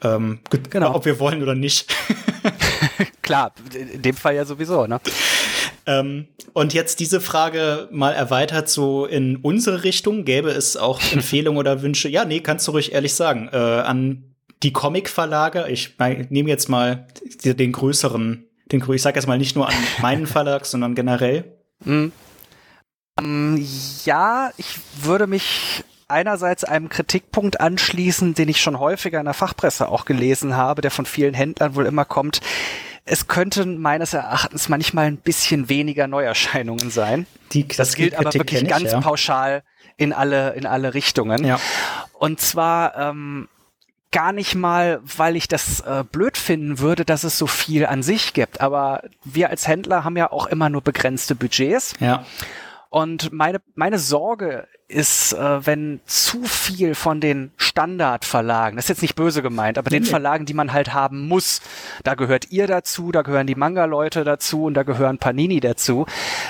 Ähm, genau. Ob wir wollen oder nicht.
Klar, in dem Fall ja sowieso, ne?
Ähm, und jetzt diese Frage mal erweitert so in unsere Richtung. Gäbe es auch Empfehlungen oder Wünsche? Ja, nee, kannst du ruhig ehrlich sagen. Äh, an die Comic-Verlage. Ich nehme jetzt mal den größeren, den ich sage jetzt mal nicht nur an meinen Verlag, sondern generell. Mm.
Um, ja, ich würde mich einerseits einem Kritikpunkt anschließen, den ich schon häufiger in der Fachpresse auch gelesen habe, der von vielen Händlern wohl immer kommt. Es könnten meines Erachtens manchmal ein bisschen weniger Neuerscheinungen sein. Die, das, das gilt aber wirklich ich, ganz ja. pauschal in alle, in alle Richtungen. Ja. Und zwar ähm, gar nicht mal, weil ich das äh, blöd finden würde, dass es so viel an sich gibt. Aber wir als Händler haben ja auch immer nur begrenzte Budgets. Ja. Und meine, meine Sorge ist, äh, wenn zu viel von den Standardverlagen, das ist jetzt nicht böse gemeint, aber den Verlagen, die man halt haben muss, da gehört ihr dazu, da gehören die Manga-Leute dazu und da gehören Panini dazu,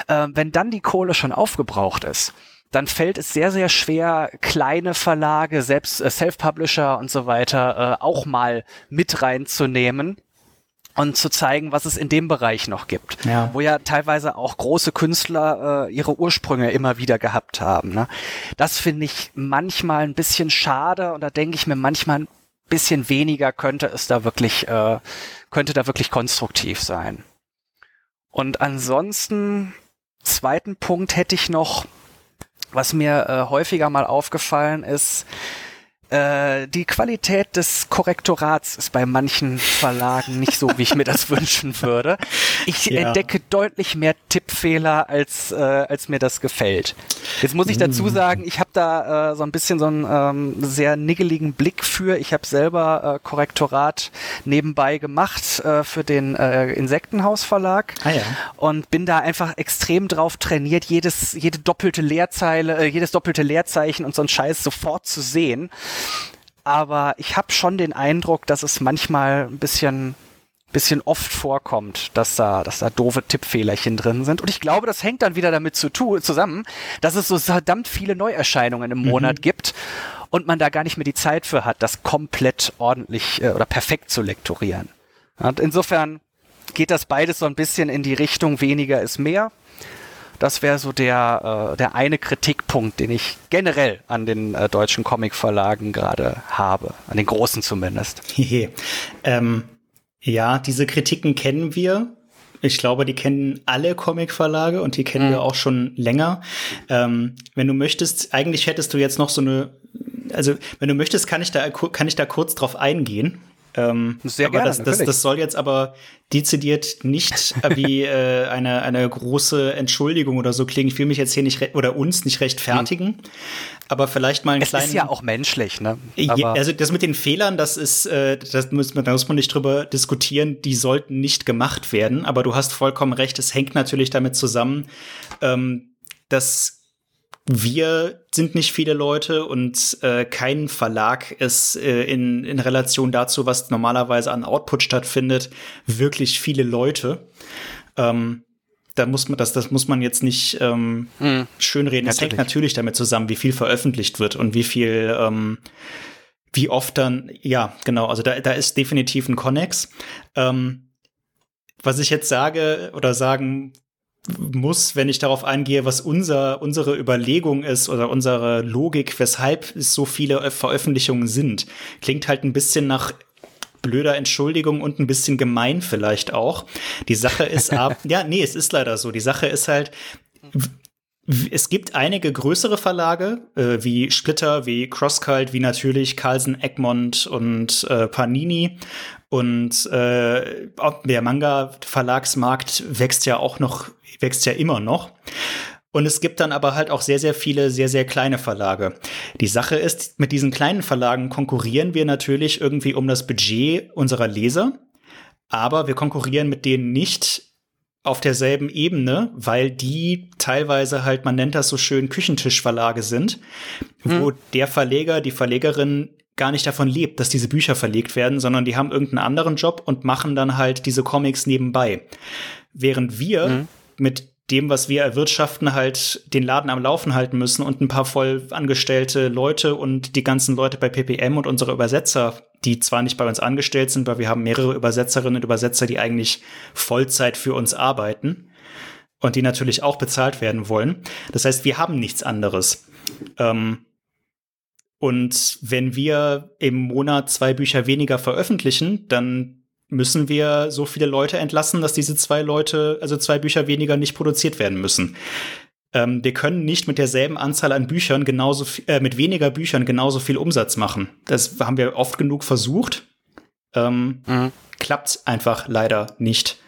äh, wenn dann die Kohle schon aufgebraucht ist, dann fällt es sehr, sehr schwer, kleine Verlage, selbst äh, Self-Publisher und so weiter, äh, auch mal mit reinzunehmen und zu zeigen, was es in dem Bereich noch gibt, ja. wo ja teilweise auch große Künstler äh, ihre Ursprünge immer wieder gehabt haben. Ne? Das finde ich manchmal ein bisschen schade und da denke ich mir manchmal ein bisschen weniger könnte es da wirklich äh, könnte da wirklich konstruktiv sein. Und ansonsten zweiten Punkt hätte ich noch, was mir äh, häufiger mal aufgefallen ist, äh, die Qualität des Korrektorats ist bei manchen Verlagen nicht so, wie ich mir das wünschen würde. Ich ja. entdecke deutlich mehr Tippfehler, als, äh, als mir das gefällt. Jetzt muss ich dazu mm. sagen, ich habe da äh, so ein bisschen so einen ähm, sehr niggeligen Blick für. Ich habe selber äh, Korrektorat nebenbei gemacht äh, für den Insektenhausverlag ah, ja. und bin da einfach extrem drauf trainiert, jedes, jede doppelte Leerzeile, jedes doppelte Leerzeichen und so ein Scheiß sofort zu sehen aber ich habe schon den Eindruck, dass es manchmal ein bisschen bisschen oft vorkommt, dass da, dass da doofe Tippfehlerchen drin sind. Und ich glaube, das hängt dann wieder damit zu tun, zusammen, dass es so verdammt viele Neuerscheinungen im Monat mhm. gibt und man da gar nicht mehr die Zeit für hat, das komplett ordentlich äh, oder perfekt zu lektorieren. Und insofern geht das beides so ein bisschen in die Richtung weniger ist mehr. Das wäre so der, äh, der eine Kritikpunkt, den ich generell an den äh, deutschen Comicverlagen gerade habe, an den großen zumindest.
ähm, ja, diese Kritiken kennen wir. Ich glaube, die kennen alle Comicverlage und die kennen mhm. wir auch schon länger. Ähm, wenn du möchtest, eigentlich hättest du jetzt noch so eine, also wenn du möchtest, kann ich da, kann ich da kurz drauf eingehen. Ähm, Sehr aber gerne, das, das, das soll jetzt aber dezidiert nicht wie äh, eine, eine große Entschuldigung oder so klingen. Ich will mich jetzt hier nicht oder uns nicht rechtfertigen, hm. aber vielleicht mal einen
es
kleinen.
Ist ja auch menschlich, ne?
Aber also das mit den Fehlern, das ist, äh, das muss man, da muss man nicht drüber diskutieren. Die sollten nicht gemacht werden. Aber du hast vollkommen recht. Es hängt natürlich damit zusammen, ähm, dass wir sind nicht viele Leute und äh, kein Verlag ist äh, in, in Relation dazu, was normalerweise an Output stattfindet, wirklich viele Leute. Ähm, da muss man das, das muss man jetzt nicht ähm, mhm. schönreden. Es hängt natürlich damit zusammen, wie viel veröffentlicht wird und wie viel, ähm, wie oft dann, ja, genau, also da, da ist definitiv ein Connex. Ähm, was ich jetzt sage oder sagen muss, wenn ich darauf eingehe, was unser, unsere Überlegung ist oder unsere Logik, weshalb es so viele Veröffentlichungen sind. Klingt halt ein bisschen nach blöder Entschuldigung und ein bisschen gemein vielleicht auch. Die Sache ist ab, ja, nee, es ist leider so. Die Sache ist halt, es gibt einige größere Verlage, äh, wie Splitter, wie Crosscult, wie natürlich Carlsen, Egmont und äh, Panini. Und äh, der Manga-Verlagsmarkt wächst ja auch noch, wächst ja immer noch. Und es gibt dann aber halt auch sehr, sehr viele, sehr, sehr kleine Verlage. Die Sache ist, mit diesen kleinen Verlagen konkurrieren wir natürlich irgendwie um das Budget unserer Leser. Aber wir konkurrieren mit denen nicht auf derselben Ebene, weil die teilweise halt, man nennt das so schön, Küchentischverlage sind, hm. wo der Verleger, die Verlegerin gar nicht davon lebt, dass diese Bücher verlegt werden, sondern die haben irgendeinen anderen Job und machen dann halt diese Comics nebenbei. Während wir hm. mit dem, was wir erwirtschaften, halt den Laden am Laufen halten müssen und ein paar voll angestellte Leute und die ganzen Leute bei PPM und unsere Übersetzer, die zwar nicht bei uns angestellt sind, weil wir haben mehrere Übersetzerinnen und Übersetzer, die eigentlich Vollzeit für uns arbeiten und die natürlich auch bezahlt werden wollen. Das heißt, wir haben nichts anderes. Ähm, und wenn wir im Monat zwei Bücher weniger veröffentlichen, dann müssen wir so viele Leute entlassen, dass diese zwei Leute, also zwei Bücher weniger nicht produziert werden müssen. Ähm, wir können nicht mit derselben Anzahl an Büchern genauso äh, mit weniger Büchern genauso viel Umsatz machen. Das haben wir oft genug versucht. Ähm, mhm. Klappt einfach leider nicht.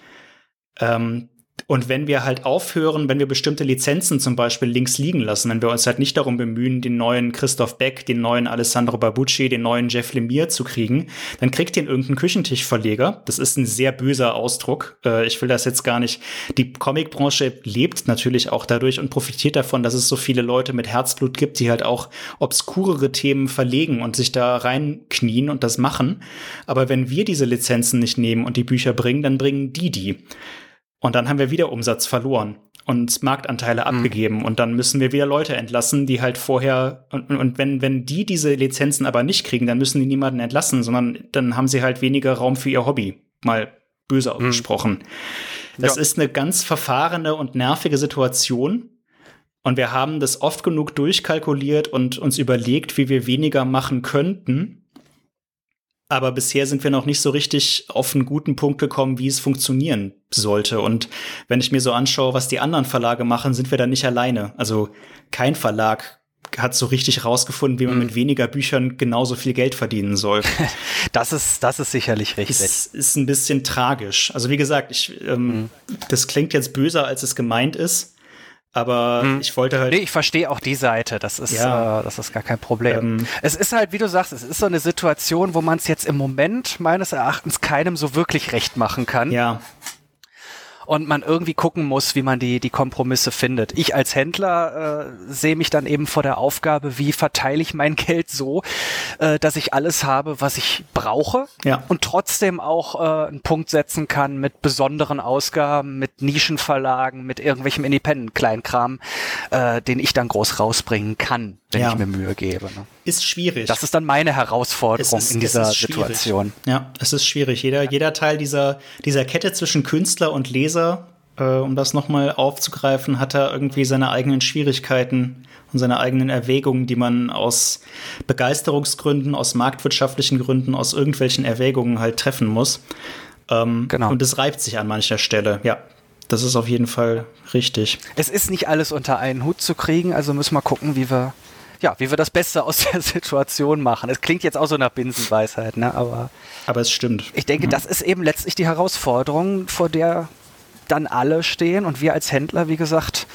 Ähm, und wenn wir halt aufhören, wenn wir bestimmte Lizenzen zum Beispiel links liegen lassen, wenn wir uns halt nicht darum bemühen, den neuen Christoph Beck, den neuen Alessandro Babucci, den neuen Jeff Lemire zu kriegen, dann kriegt den irgendein Küchentischverleger. Das ist ein sehr böser Ausdruck. Äh, ich will das jetzt gar nicht. Die Comicbranche lebt natürlich auch dadurch und profitiert davon, dass es so viele Leute mit Herzblut gibt, die halt auch obskurere Themen verlegen und sich da reinknien und das machen. Aber wenn wir diese Lizenzen nicht nehmen und die Bücher bringen, dann bringen die die. Und dann haben wir wieder Umsatz verloren und Marktanteile mhm. abgegeben und dann müssen wir wieder Leute entlassen, die halt vorher und, und wenn wenn die diese Lizenzen aber nicht kriegen, dann müssen die niemanden entlassen, sondern dann haben sie halt weniger Raum für ihr Hobby, mal böse mhm. ausgesprochen. Mhm. Das ja. ist eine ganz verfahrene und nervige Situation. Und wir haben das oft genug durchkalkuliert und uns überlegt, wie wir weniger machen könnten. Aber bisher sind wir noch nicht so richtig auf einen guten Punkt gekommen, wie es funktionieren sollte. Und wenn ich mir so anschaue, was die anderen Verlage machen, sind wir da nicht alleine. Also kein Verlag hat so richtig rausgefunden, wie man mm. mit weniger Büchern genauso viel Geld verdienen soll.
das ist, das ist sicherlich richtig.
Es ist ein bisschen tragisch. Also wie gesagt, ich, ähm, mm. das klingt jetzt böser, als es gemeint ist. Aber hm. ich wollte halt.
Nee, ich verstehe auch die Seite. Das ist, ja. äh, das ist gar kein Problem. Ähm, es ist halt, wie du sagst, es ist so eine Situation, wo man es jetzt im Moment meines Erachtens keinem so wirklich recht machen kann.
Ja
und man irgendwie gucken muss, wie man die, die Kompromisse findet. Ich als Händler äh, sehe mich dann eben vor der Aufgabe, wie verteile ich mein Geld so, äh, dass ich alles habe, was ich brauche
ja.
und trotzdem auch äh, einen Punkt setzen kann mit besonderen Ausgaben, mit Nischenverlagen, mit irgendwelchem Independent-Kleinkram, äh, den ich dann groß rausbringen kann, wenn ja. ich mir Mühe gebe. Ne?
Ist schwierig.
Das ist dann meine Herausforderung ist, in dieser Situation.
Ja, es ist schwierig. Jeder, jeder Teil dieser, dieser Kette zwischen Künstler und Leser, äh, um das nochmal aufzugreifen, hat da irgendwie seine eigenen Schwierigkeiten und seine eigenen Erwägungen, die man aus Begeisterungsgründen, aus marktwirtschaftlichen Gründen, aus irgendwelchen Erwägungen halt treffen muss. Ähm, genau. Und es reibt sich an mancher Stelle, ja. Das ist auf jeden Fall richtig.
Es ist nicht alles unter einen Hut zu kriegen, also müssen wir gucken, wie wir, ja, wie wir das Beste aus der Situation machen. Es klingt jetzt auch so nach Binsenweisheit, ne? Aber,
aber es stimmt.
Ich denke, mhm. das ist eben letztlich die Herausforderung, vor der dann alle stehen und wir als Händler, wie gesagt,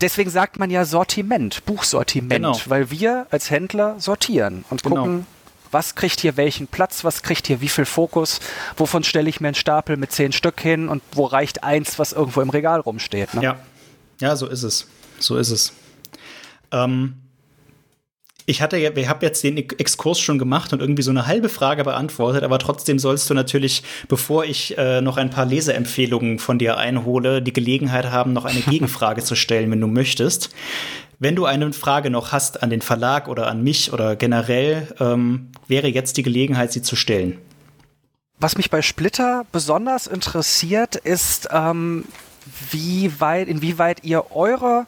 deswegen sagt man ja Sortiment, Buchsortiment, genau. weil wir als Händler sortieren und genau. gucken, was kriegt hier welchen Platz, was kriegt hier wie viel Fokus, wovon stelle ich mir einen Stapel mit zehn Stück hin und wo reicht eins, was irgendwo im Regal rumsteht. Ne?
Ja. ja, so ist es. So ist es. Ähm, ich hatte ja, wir haben jetzt den Exkurs schon gemacht und irgendwie so eine halbe Frage beantwortet, aber trotzdem sollst du natürlich, bevor ich äh, noch ein paar Leseempfehlungen von dir einhole, die Gelegenheit haben, noch eine Gegenfrage zu stellen, wenn du möchtest. Wenn du eine Frage noch hast an den Verlag oder an mich oder generell, ähm, wäre jetzt die Gelegenheit, sie zu stellen.
Was mich bei Splitter besonders interessiert, ist, ähm, wie weit, inwieweit ihr eure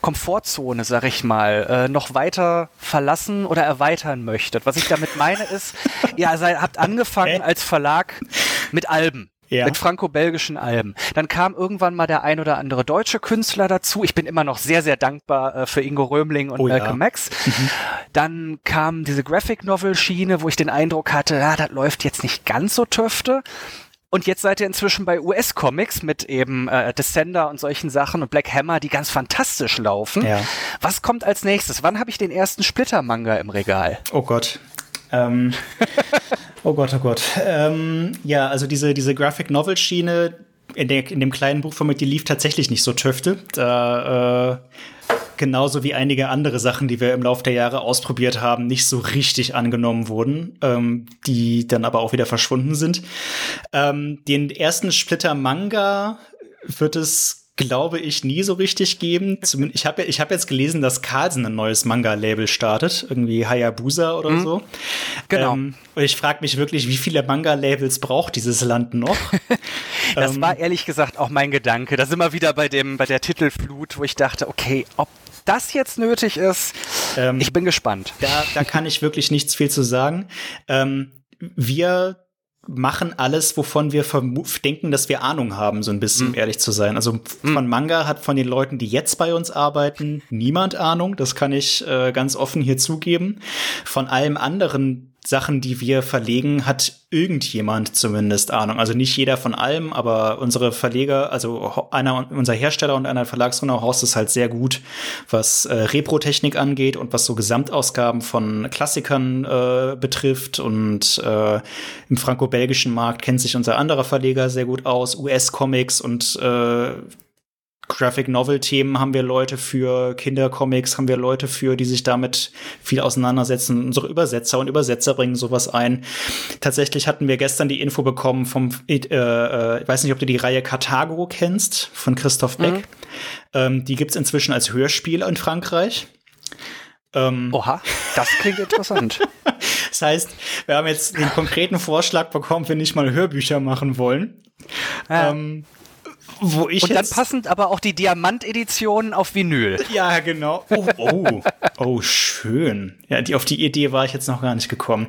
Komfortzone, sag ich mal, äh, noch weiter verlassen oder erweitern möchtet. Was ich damit meine ist, ihr seid, habt angefangen als Verlag mit Alben. Ja. Mit franco-belgischen Alben. Dann kam irgendwann mal der ein oder andere deutsche Künstler dazu. Ich bin immer noch sehr, sehr dankbar äh, für Ingo Römling und oh, Malcolm ja. Max. Mhm. Dann kam diese Graphic Novel Schiene, wo ich den Eindruck hatte, ja, das läuft jetzt nicht ganz so töfte. Und jetzt seid ihr inzwischen bei US-Comics mit eben äh, Descender und solchen Sachen und Black Hammer, die ganz fantastisch laufen. Ja. Was kommt als nächstes? Wann habe ich den ersten Splitter-Manga im Regal?
Oh Gott. Ähm, oh Gott, oh Gott. Ähm, ja, also diese, diese Graphic Novel-Schiene in, in dem kleinen Buchformat, die lief tatsächlich nicht so töfte. Da äh, genauso wie einige andere Sachen, die wir im Laufe der Jahre ausprobiert haben, nicht so richtig angenommen wurden, ähm, die dann aber auch wieder verschwunden sind. Ähm, den ersten Splitter Manga wird es glaube ich, nie so richtig geben. ich habe ich hab jetzt gelesen, dass Carlsen ein neues Manga-Label startet, irgendwie Hayabusa oder mhm. so. Genau. Ähm, und ich frage mich wirklich, wie viele Manga-Labels braucht dieses Land noch?
das ähm, war ehrlich gesagt auch mein Gedanke. Da sind wir wieder bei dem, bei der Titelflut, wo ich dachte, okay, ob das jetzt nötig ist, ähm, ich bin gespannt.
Da, da kann ich wirklich nichts viel zu sagen. Ähm, wir machen alles, wovon wir denken, dass wir Ahnung haben, so ein bisschen, um ehrlich zu sein. Also hm. von Manga hat von den Leuten, die jetzt bei uns arbeiten, niemand Ahnung. Das kann ich äh, ganz offen hier zugeben. Von allem anderen Sachen, die wir verlegen, hat irgendjemand zumindest Ahnung. Also nicht jeder von allem, aber unsere Verleger, also einer, unser Hersteller und einer Verlagsgründer Horst ist halt sehr gut, was äh, Repro-Technik angeht und was so Gesamtausgaben von Klassikern äh, betrifft. Und äh, im franco-belgischen Markt kennt sich unser anderer Verleger sehr gut aus, US-Comics und äh, Graphic Novel Themen haben wir Leute für, Kindercomics haben wir Leute für, die sich damit viel auseinandersetzen. Unsere Übersetzer und Übersetzer bringen sowas ein. Tatsächlich hatten wir gestern die Info bekommen vom, äh, äh, ich weiß nicht, ob du die Reihe Carthago kennst, von Christoph Beck. Mhm. Ähm, die gibt's inzwischen als Hörspiel in Frankreich.
Ähm, Oha, das klingt interessant.
das heißt, wir haben jetzt den konkreten Vorschlag bekommen, wenn nicht mal Hörbücher machen wollen. Ja. Ähm,
wo ich Und dann passend aber auch die Diamant-Edition auf Vinyl.
Ja, genau. Oh, oh, oh, schön. Ja, die, auf die Idee war ich jetzt noch gar nicht gekommen.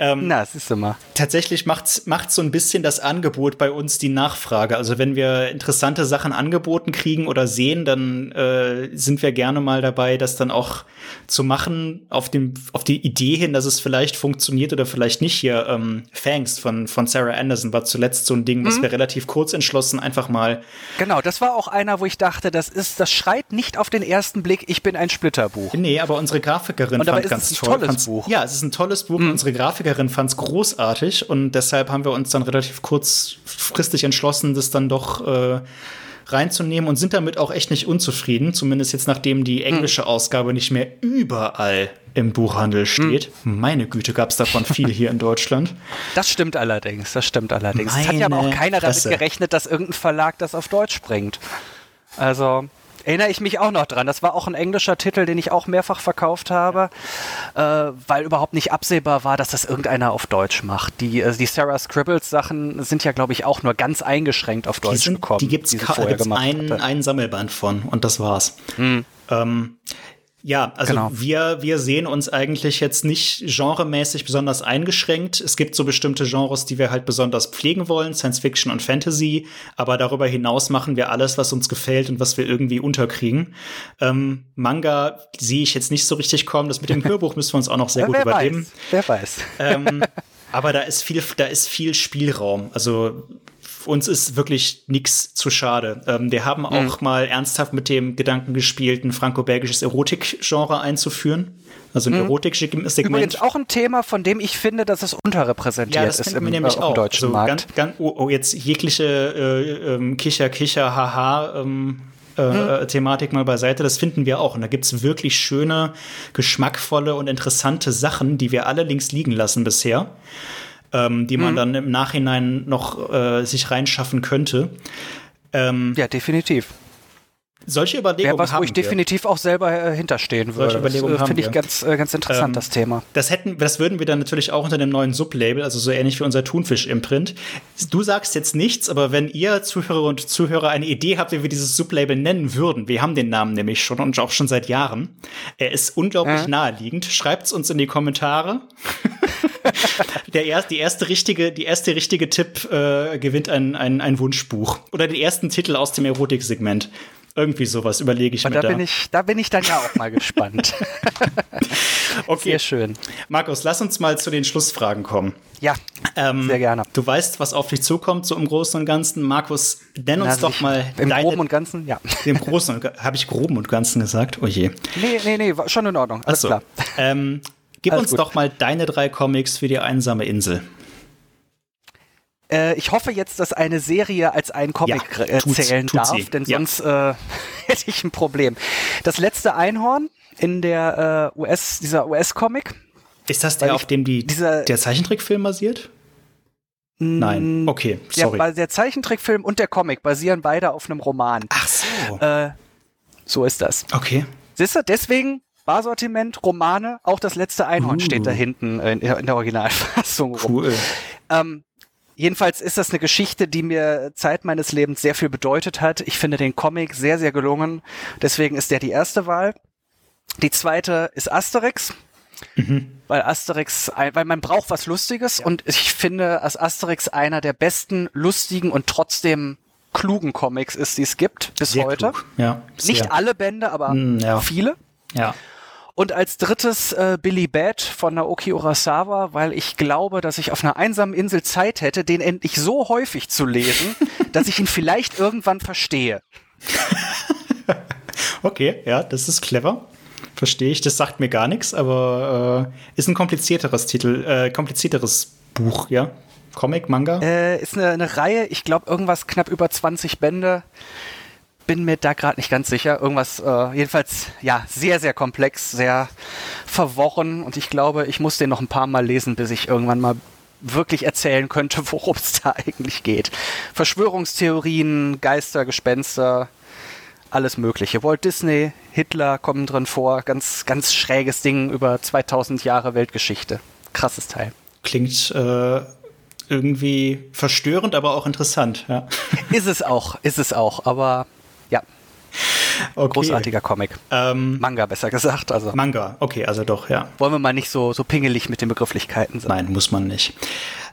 Ähm, Na, siehst du mal.
Tatsächlich macht macht so ein bisschen das Angebot bei uns die Nachfrage. Also wenn wir interessante Sachen angeboten kriegen oder sehen, dann äh, sind wir gerne mal dabei, das dann auch zu machen auf dem auf die Idee hin, dass es vielleicht funktioniert oder vielleicht nicht. Hier ähm, Fangs von von Sarah Anderson war zuletzt so ein Ding, was mhm. wir relativ kurz entschlossen einfach mal.
Genau, das war auch einer, wo ich dachte, das ist das schreit nicht auf den ersten Blick, ich bin ein Splitterbuch.
Nee, aber unsere Grafikerin
fand ganz toll. Tolles Buch.
Ja, es ist ein tolles Buch. Mhm. Unsere Grafikerin Grafikerin fand es großartig und deshalb haben wir uns dann relativ kurzfristig entschlossen, das dann doch äh, reinzunehmen und sind damit auch echt nicht unzufrieden. Zumindest jetzt, nachdem die englische Ausgabe nicht mehr überall im Buchhandel steht. Hm. Meine Güte, gab es davon viel hier in Deutschland.
Das stimmt allerdings, das stimmt allerdings. Meine es hat ja aber auch keiner Presse. damit gerechnet, dass irgendein Verlag das auf Deutsch bringt. Also, Erinnere ich mich auch noch dran. Das war auch ein englischer Titel, den ich auch mehrfach verkauft habe, äh, weil überhaupt nicht absehbar war, dass das irgendeiner auf Deutsch macht. Die, äh, die Sarah Scribbles Sachen sind ja, glaube ich, auch nur ganz eingeschränkt auf Deutsch
die sind,
gekommen.
Die gibt es einen, einen Sammelband von und das war's. Hm. Ähm, ja, also genau. wir, wir sehen uns eigentlich jetzt nicht genremäßig besonders eingeschränkt. Es gibt so bestimmte Genres, die wir halt besonders pflegen wollen, Science Fiction und Fantasy, aber darüber hinaus machen wir alles, was uns gefällt und was wir irgendwie unterkriegen. Ähm, Manga sehe ich jetzt nicht so richtig kommen. Das mit dem Hörbuch müssen wir uns auch noch sehr gut wer überleben.
Weiß, wer weiß.
Ähm, aber da ist viel, da ist viel Spielraum. Also uns ist wirklich nichts zu schade. Ähm, wir haben auch mhm. mal ernsthaft mit dem Gedanken gespielt, ein franco-belgisches Erotik-Genre einzuführen. Also ein mhm. Erotik-Segment.
Übrigens auch ein Thema, von dem ich finde, dass es unterrepräsentiert ja, das ist im, nämlich äh, auch. deutschen also Markt.
Ganz, ganz, oh, oh, jetzt jegliche äh, ähm, Kicher, Kicher, Haha. Ähm, äh, mhm. Thematik mal beiseite, das finden wir auch. Und da gibt es wirklich schöne, geschmackvolle und interessante Sachen, die wir alle links liegen lassen bisher ähm, die man mhm. dann im Nachhinein noch äh, sich reinschaffen könnte.
Ähm, ja, definitiv.
Solche Überlegungen
was,
haben
wo ich wir. definitiv auch selber äh, hinterstehen würde.
Solche Überlegungen
das äh, finde ich ganz, äh, ganz interessant, ähm, das Thema.
Das hätten, das würden wir dann natürlich auch unter dem neuen Sublabel, also so ähnlich wie unser Thunfisch-Imprint. Du sagst jetzt nichts, aber wenn ihr Zuhörer und Zuhörer eine Idee habt, wie wir dieses Sublabel nennen würden, wir haben den Namen nämlich schon und auch schon seit Jahren. Er ist unglaublich naheliegend. Schreibt's uns in die Kommentare. Der erst, die erste richtige, die erste richtige Tipp äh, gewinnt ein, ein, ein Wunschbuch. Oder den ersten Titel aus dem Erotiksegment. Irgendwie sowas überlege ich
Aber
mir
da. Bin ich, da bin ich dann ja auch mal gespannt.
okay.
Sehr schön.
Markus, lass uns mal zu den Schlussfragen kommen.
Ja, ähm, sehr gerne.
Du weißt, was auf dich zukommt, so im Großen und Ganzen. Markus, nenn uns Na, doch mal.
Im deine, Groben und Ganzen, ja.
Im Großen und Habe ich Groben und Ganzen gesagt? Oh je.
Nee, nee, nee, schon in Ordnung. Alles so. klar.
Ähm, gib Alles uns gut. doch mal deine drei Comics für die einsame Insel.
Äh, ich hoffe jetzt, dass eine Serie als ein Comic ja, äh, zählen darf, sie. denn ja. sonst äh, hätte ich ein Problem. Das letzte Einhorn in der äh, US, dieser US-Comic.
Ist das der, auf dem die, dieser, der Zeichentrickfilm basiert? Nein, okay, sorry.
Der, der Zeichentrickfilm und der Comic basieren beide auf einem Roman.
Ach so.
Äh, so ist das.
Okay.
Siehst du, deswegen Barsortiment, Romane, auch das letzte Einhorn uh. steht da hinten in, in der Originalfassung
cool. rum.
Ähm, Jedenfalls ist das eine Geschichte, die mir Zeit meines Lebens sehr viel bedeutet hat. Ich finde den Comic sehr, sehr gelungen. Deswegen ist der die erste Wahl. Die zweite ist Asterix. Mhm. Weil Asterix, weil man braucht was Lustiges ja. und ich finde, dass Asterix einer der besten, lustigen und trotzdem klugen Comics ist, die es gibt bis sehr heute.
Klug. Ja,
Nicht alle Bände, aber mm, ja. viele.
Ja.
Und als drittes äh, Billy Bat von Naoki Urasawa, weil ich glaube, dass ich auf einer einsamen Insel Zeit hätte, den endlich so häufig zu lesen, dass ich ihn vielleicht irgendwann verstehe.
okay, ja, das ist clever. Verstehe ich. Das sagt mir gar nichts, aber äh, ist ein komplizierteres Titel, äh, komplizierteres Buch, ja? Comic, Manga?
Äh, ist eine, eine Reihe, ich glaube irgendwas knapp über 20 Bände bin mir da gerade nicht ganz sicher. Irgendwas, äh, jedenfalls, ja, sehr, sehr komplex, sehr verworren und ich glaube, ich muss den noch ein paar Mal lesen, bis ich irgendwann mal wirklich erzählen könnte, worum es da eigentlich geht. Verschwörungstheorien, Geister, Gespenster, alles Mögliche. Walt Disney, Hitler kommen drin vor, ganz, ganz schräges Ding über 2000 Jahre Weltgeschichte. Krasses Teil.
Klingt äh, irgendwie verstörend, aber auch interessant. Ja.
Ist es auch, ist es auch, aber ja. Okay. Großartiger Comic. Ähm, Manga, besser gesagt. Also.
Manga, okay, also doch, ja.
Wollen wir mal nicht so, so pingelig mit den Begrifflichkeiten sein.
Nein, muss man nicht.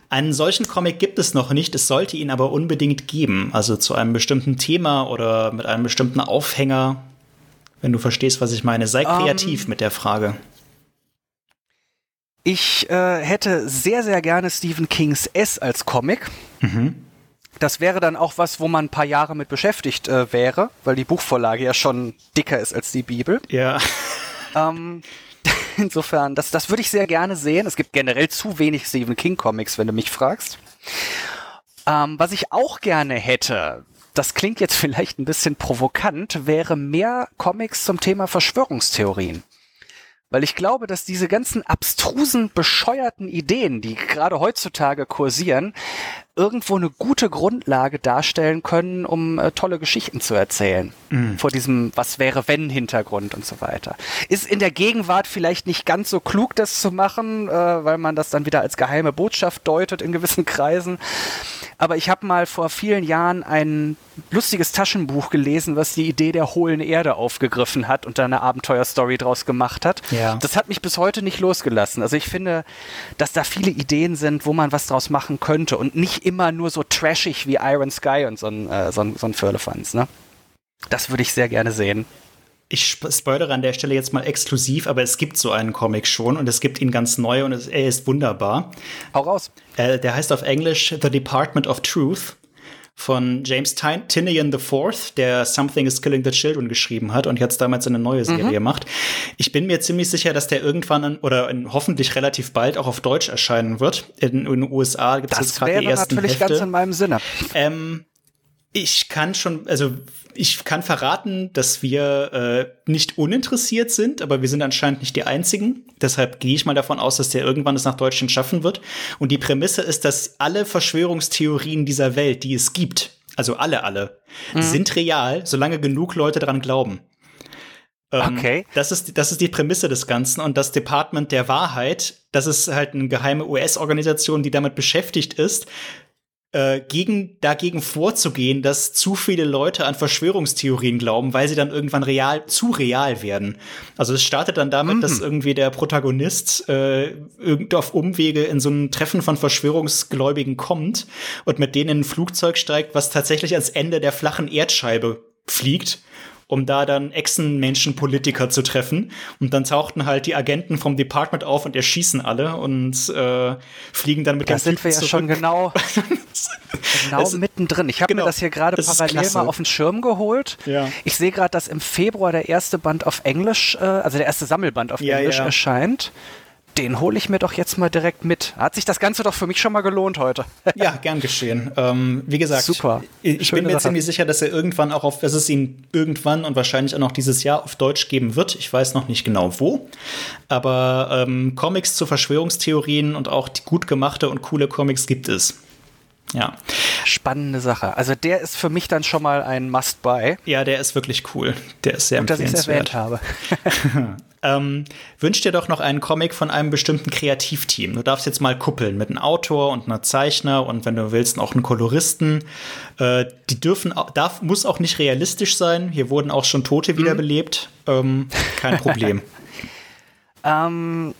Einen solchen Comic gibt es noch nicht, es sollte ihn aber unbedingt geben. Also zu einem bestimmten Thema oder mit einem bestimmten Aufhänger. Wenn du verstehst, was ich meine. Sei ähm, kreativ um, mit der Frage.
Ich äh, hätte sehr, sehr gerne Stephen Kings S als Comic. Mhm. Das wäre dann auch was, wo man ein paar Jahre mit beschäftigt äh, wäre, weil die Buchvorlage ja schon dicker ist als die Bibel.
Ja.
Ähm, insofern, das, das würde ich sehr gerne sehen. Es gibt generell zu wenig Stephen King Comics, wenn du mich fragst. Ähm, was ich auch gerne hätte, das klingt jetzt vielleicht ein bisschen provokant, wäre mehr Comics zum Thema Verschwörungstheorien. Weil ich glaube, dass diese ganzen abstrusen, bescheuerten Ideen, die gerade heutzutage kursieren, irgendwo eine gute Grundlage darstellen können, um äh, tolle Geschichten zu erzählen. Mhm. Vor diesem Was wäre wenn Hintergrund und so weiter. Ist in der Gegenwart vielleicht nicht ganz so klug, das zu machen, äh, weil man das dann wieder als geheime Botschaft deutet in gewissen Kreisen. Aber ich habe mal vor vielen Jahren ein lustiges Taschenbuch gelesen, was die Idee der hohlen Erde aufgegriffen hat und da eine Abenteuerstory draus gemacht hat. Ja. Das hat mich bis heute nicht losgelassen. Also ich finde, dass da viele Ideen sind, wo man was draus machen könnte und nicht immer nur so trashig wie Iron Sky und so ein, äh, so ein, so ein Firlefanz, ne? Das würde ich sehr gerne sehen.
Ich spoilere an der Stelle jetzt mal exklusiv, aber es gibt so einen Comic schon und es gibt ihn ganz neu und es, er ist wunderbar.
Hau raus.
Äh, der heißt auf Englisch The Department of Truth von James Tinian IV, der Something is Killing the Children geschrieben hat und jetzt damals eine neue Serie mhm. macht. Ich bin mir ziemlich sicher, dass der irgendwann an, oder in, hoffentlich relativ bald auch auf Deutsch erscheinen wird. In, in den USA gibt es gerade die ersten
natürlich
Hefte.
ganz in meinem Sinne.
Ähm, ich kann schon, also ich kann verraten, dass wir äh, nicht uninteressiert sind, aber wir sind anscheinend nicht die Einzigen. Deshalb gehe ich mal davon aus, dass der irgendwann es nach Deutschland schaffen wird. Und die Prämisse ist, dass alle Verschwörungstheorien dieser Welt, die es gibt, also alle, alle, mhm. sind real, solange genug Leute daran glauben.
Ähm, okay.
Das ist, das ist die Prämisse des Ganzen. Und das Department der Wahrheit, das ist halt eine geheime US-Organisation, die damit beschäftigt ist, äh, gegen, dagegen vorzugehen, dass zu viele Leute an Verschwörungstheorien glauben, weil sie dann irgendwann real, zu real werden. Also es startet dann damit, mhm. dass irgendwie der Protagonist äh, auf Umwege in so ein Treffen von Verschwörungsgläubigen kommt und mit denen in ein Flugzeug steigt, was tatsächlich ans Ende der flachen Erdscheibe fliegt um da dann Echsenmenschen-Politiker zu treffen. Und dann tauchten halt die Agenten vom Department auf und erschießen alle und äh, fliegen dann mit
da dem sind wir ja zurück. schon genau, genau es, mittendrin. Ich habe genau, mir das hier gerade parallel mal auf den Schirm geholt. Ja. Ich sehe gerade, dass im Februar der erste Band auf Englisch, äh, also der erste Sammelband auf ja, Englisch ja. erscheint den hole ich mir doch jetzt mal direkt mit. Hat sich das Ganze doch für mich schon mal gelohnt heute.
ja, gern geschehen. Ähm, wie gesagt, Super. ich, ich bin mir Sache. ziemlich sicher, dass er irgendwann auch auf, dass es ihn irgendwann und wahrscheinlich auch noch dieses Jahr auf Deutsch geben wird. Ich weiß noch nicht genau wo. Aber ähm, Comics zu Verschwörungstheorien und auch die gut gemachte und coole Comics gibt es. Ja.
Spannende Sache. Also der ist für mich dann schon mal ein Must-Buy.
Ja, der ist wirklich cool. Der ist sehr
Gut, dass ich es erwähnt habe.
ähm, wünsch dir doch noch einen Comic von einem bestimmten Kreativteam. Du darfst jetzt mal kuppeln mit einem Autor und einer Zeichner und wenn du willst auch einen Koloristen. Äh, die dürfen, darf, muss auch nicht realistisch sein. Hier wurden auch schon Tote mhm. wiederbelebt. Ähm, kein Problem.
ähm,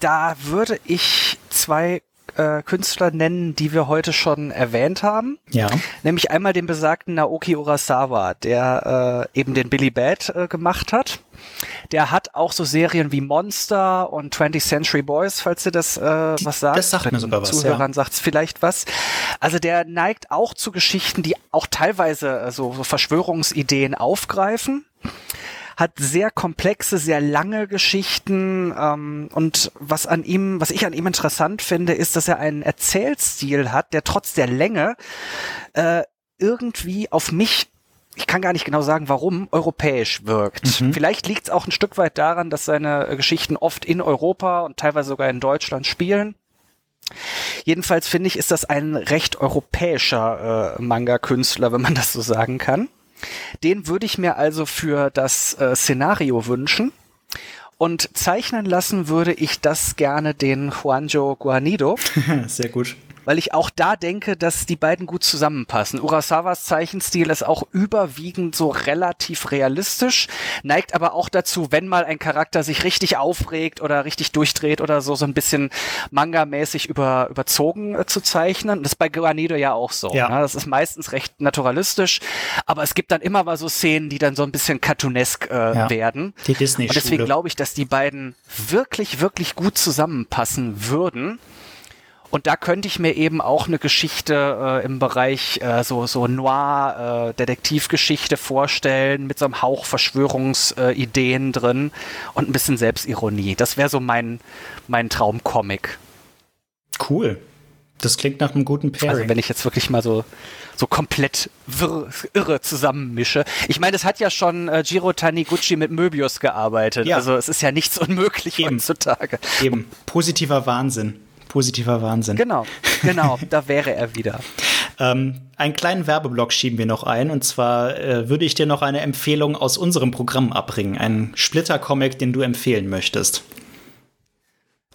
da würde ich zwei äh, Künstler nennen, die wir heute schon erwähnt haben.
Ja.
Nämlich einmal den besagten Naoki Urasawa, der äh, eben den Billy Bad äh, gemacht hat. Der hat auch so Serien wie Monster und 20th Century Boys, falls ihr das äh, was sagt.
Das sagt mir sogar was.
Zuhörern ja. sagt's vielleicht was. Also der neigt auch zu Geschichten, die auch teilweise äh, so, so Verschwörungsideen aufgreifen hat sehr komplexe, sehr lange Geschichten ähm, und was an ihm, was ich an ihm interessant finde, ist, dass er einen Erzählstil hat, der trotz der Länge äh, irgendwie auf mich ich kann gar nicht genau sagen, warum, europäisch wirkt. Mhm. Vielleicht liegt es auch ein Stück weit daran, dass seine Geschichten oft in Europa und teilweise sogar in Deutschland spielen. Jedenfalls finde ich, ist das ein recht europäischer äh, Manga-Künstler, wenn man das so sagen kann. Den würde ich mir also für das äh, Szenario wünschen. Und zeichnen lassen würde ich das gerne den Juanjo Guanido.
Sehr gut
weil ich auch da denke, dass die beiden gut zusammenpassen. Urasawas Zeichenstil ist auch überwiegend so relativ realistisch, neigt aber auch dazu, wenn mal ein Charakter sich richtig aufregt oder richtig durchdreht oder so, so ein bisschen manga-mäßig über, überzogen äh, zu zeichnen. Das ist bei Guanido ja auch so. Ja. Ne? Das ist meistens recht naturalistisch, aber es gibt dann immer mal so Szenen, die dann so ein bisschen cartoonesk äh, ja. werden.
Die Disney-Schule.
Und deswegen glaube ich, dass die beiden wirklich, wirklich gut zusammenpassen würden. Und da könnte ich mir eben auch eine Geschichte äh, im Bereich äh, so, so Noir, äh, Detektivgeschichte vorstellen, mit so einem Hauch Verschwörungsideen drin und ein bisschen Selbstironie. Das wäre so mein, mein Traumcomic.
Cool. Das klingt nach einem guten Pairing.
Also wenn ich jetzt wirklich mal so, so komplett wirr, irre zusammenmische. Ich meine, es hat ja schon äh, Jiro Taniguchi mit Möbius gearbeitet. Ja. Also es ist ja nichts unmöglich Eben. heutzutage.
Eben. Positiver Wahnsinn positiver Wahnsinn.
Genau, genau, da wäre er wieder.
Ähm, einen kleinen Werbeblock schieben wir noch ein. Und zwar äh, würde ich dir noch eine Empfehlung aus unserem Programm abbringen. Einen Splitter-Comic, den du empfehlen möchtest.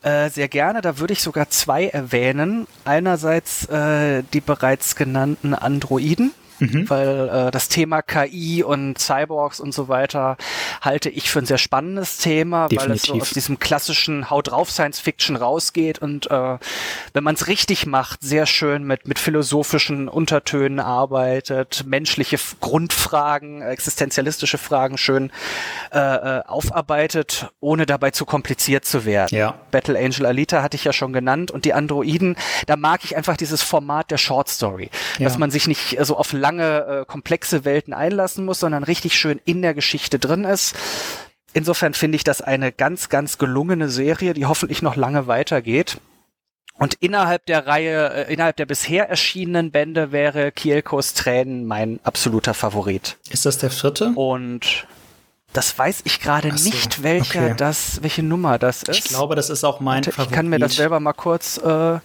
Äh, sehr gerne, da würde ich sogar zwei erwähnen. Einerseits äh, die bereits genannten Androiden mhm. weil äh, das Thema KI und Cyborgs und so weiter halte ich für ein sehr spannendes Thema, Definitiv. weil es so aus diesem klassischen Haut drauf Science Fiction rausgeht und äh, wenn man es richtig macht, sehr schön mit mit philosophischen Untertönen arbeitet, menschliche Grundfragen, existenzialistische Fragen schön äh, äh, aufarbeitet, ohne dabei zu kompliziert zu werden.
Ja.
Battle Angel Alita hatte ich ja schon genannt und die Androiden, da mag ich einfach dieses Format der Short Story, ja. dass man sich nicht so auf lange, äh, komplexe Welten einlassen muss, sondern richtig schön in der Geschichte drin ist. Insofern finde ich das eine ganz, ganz gelungene Serie, die hoffentlich noch lange weitergeht. Und innerhalb der Reihe, äh, innerhalb der bisher erschienenen Bände wäre Kielkos Tränen mein absoluter Favorit.
Ist das der vierte?
Und das weiß ich gerade so, nicht, welcher okay. das, welche Nummer das ist.
Ich glaube, das ist auch mein
Favorit. Ich kann mir das selber mal kurz äh,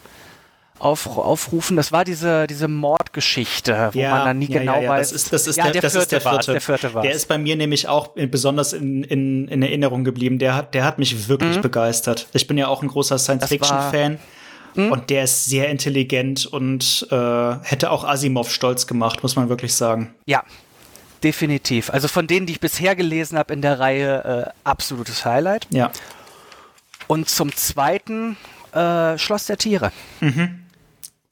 auf, aufrufen. Das war diese, diese Mordgeschichte, wo
ja,
man dann nie
ja,
genau
ja,
weiß.
Das ist, das ist,
ja,
der,
der,
das
vierte
ist der vierte.
der vierte war's.
Der ist bei mir nämlich auch besonders in, in, in Erinnerung geblieben. Der hat, der hat mich wirklich
Mhm.
begeistert. Ich bin ja auch ein großer Science-Fiction-Fan.
Mhm.
Und der ist sehr intelligent und äh, hätte auch Asimov stolz gemacht, muss man wirklich sagen.
Ja, definitiv. Also von denen, die ich bisher gelesen habe in der Reihe, äh, absolutes Highlight.
Ja.
Und zum zweiten äh, Schloss der Tiere.
Mhm.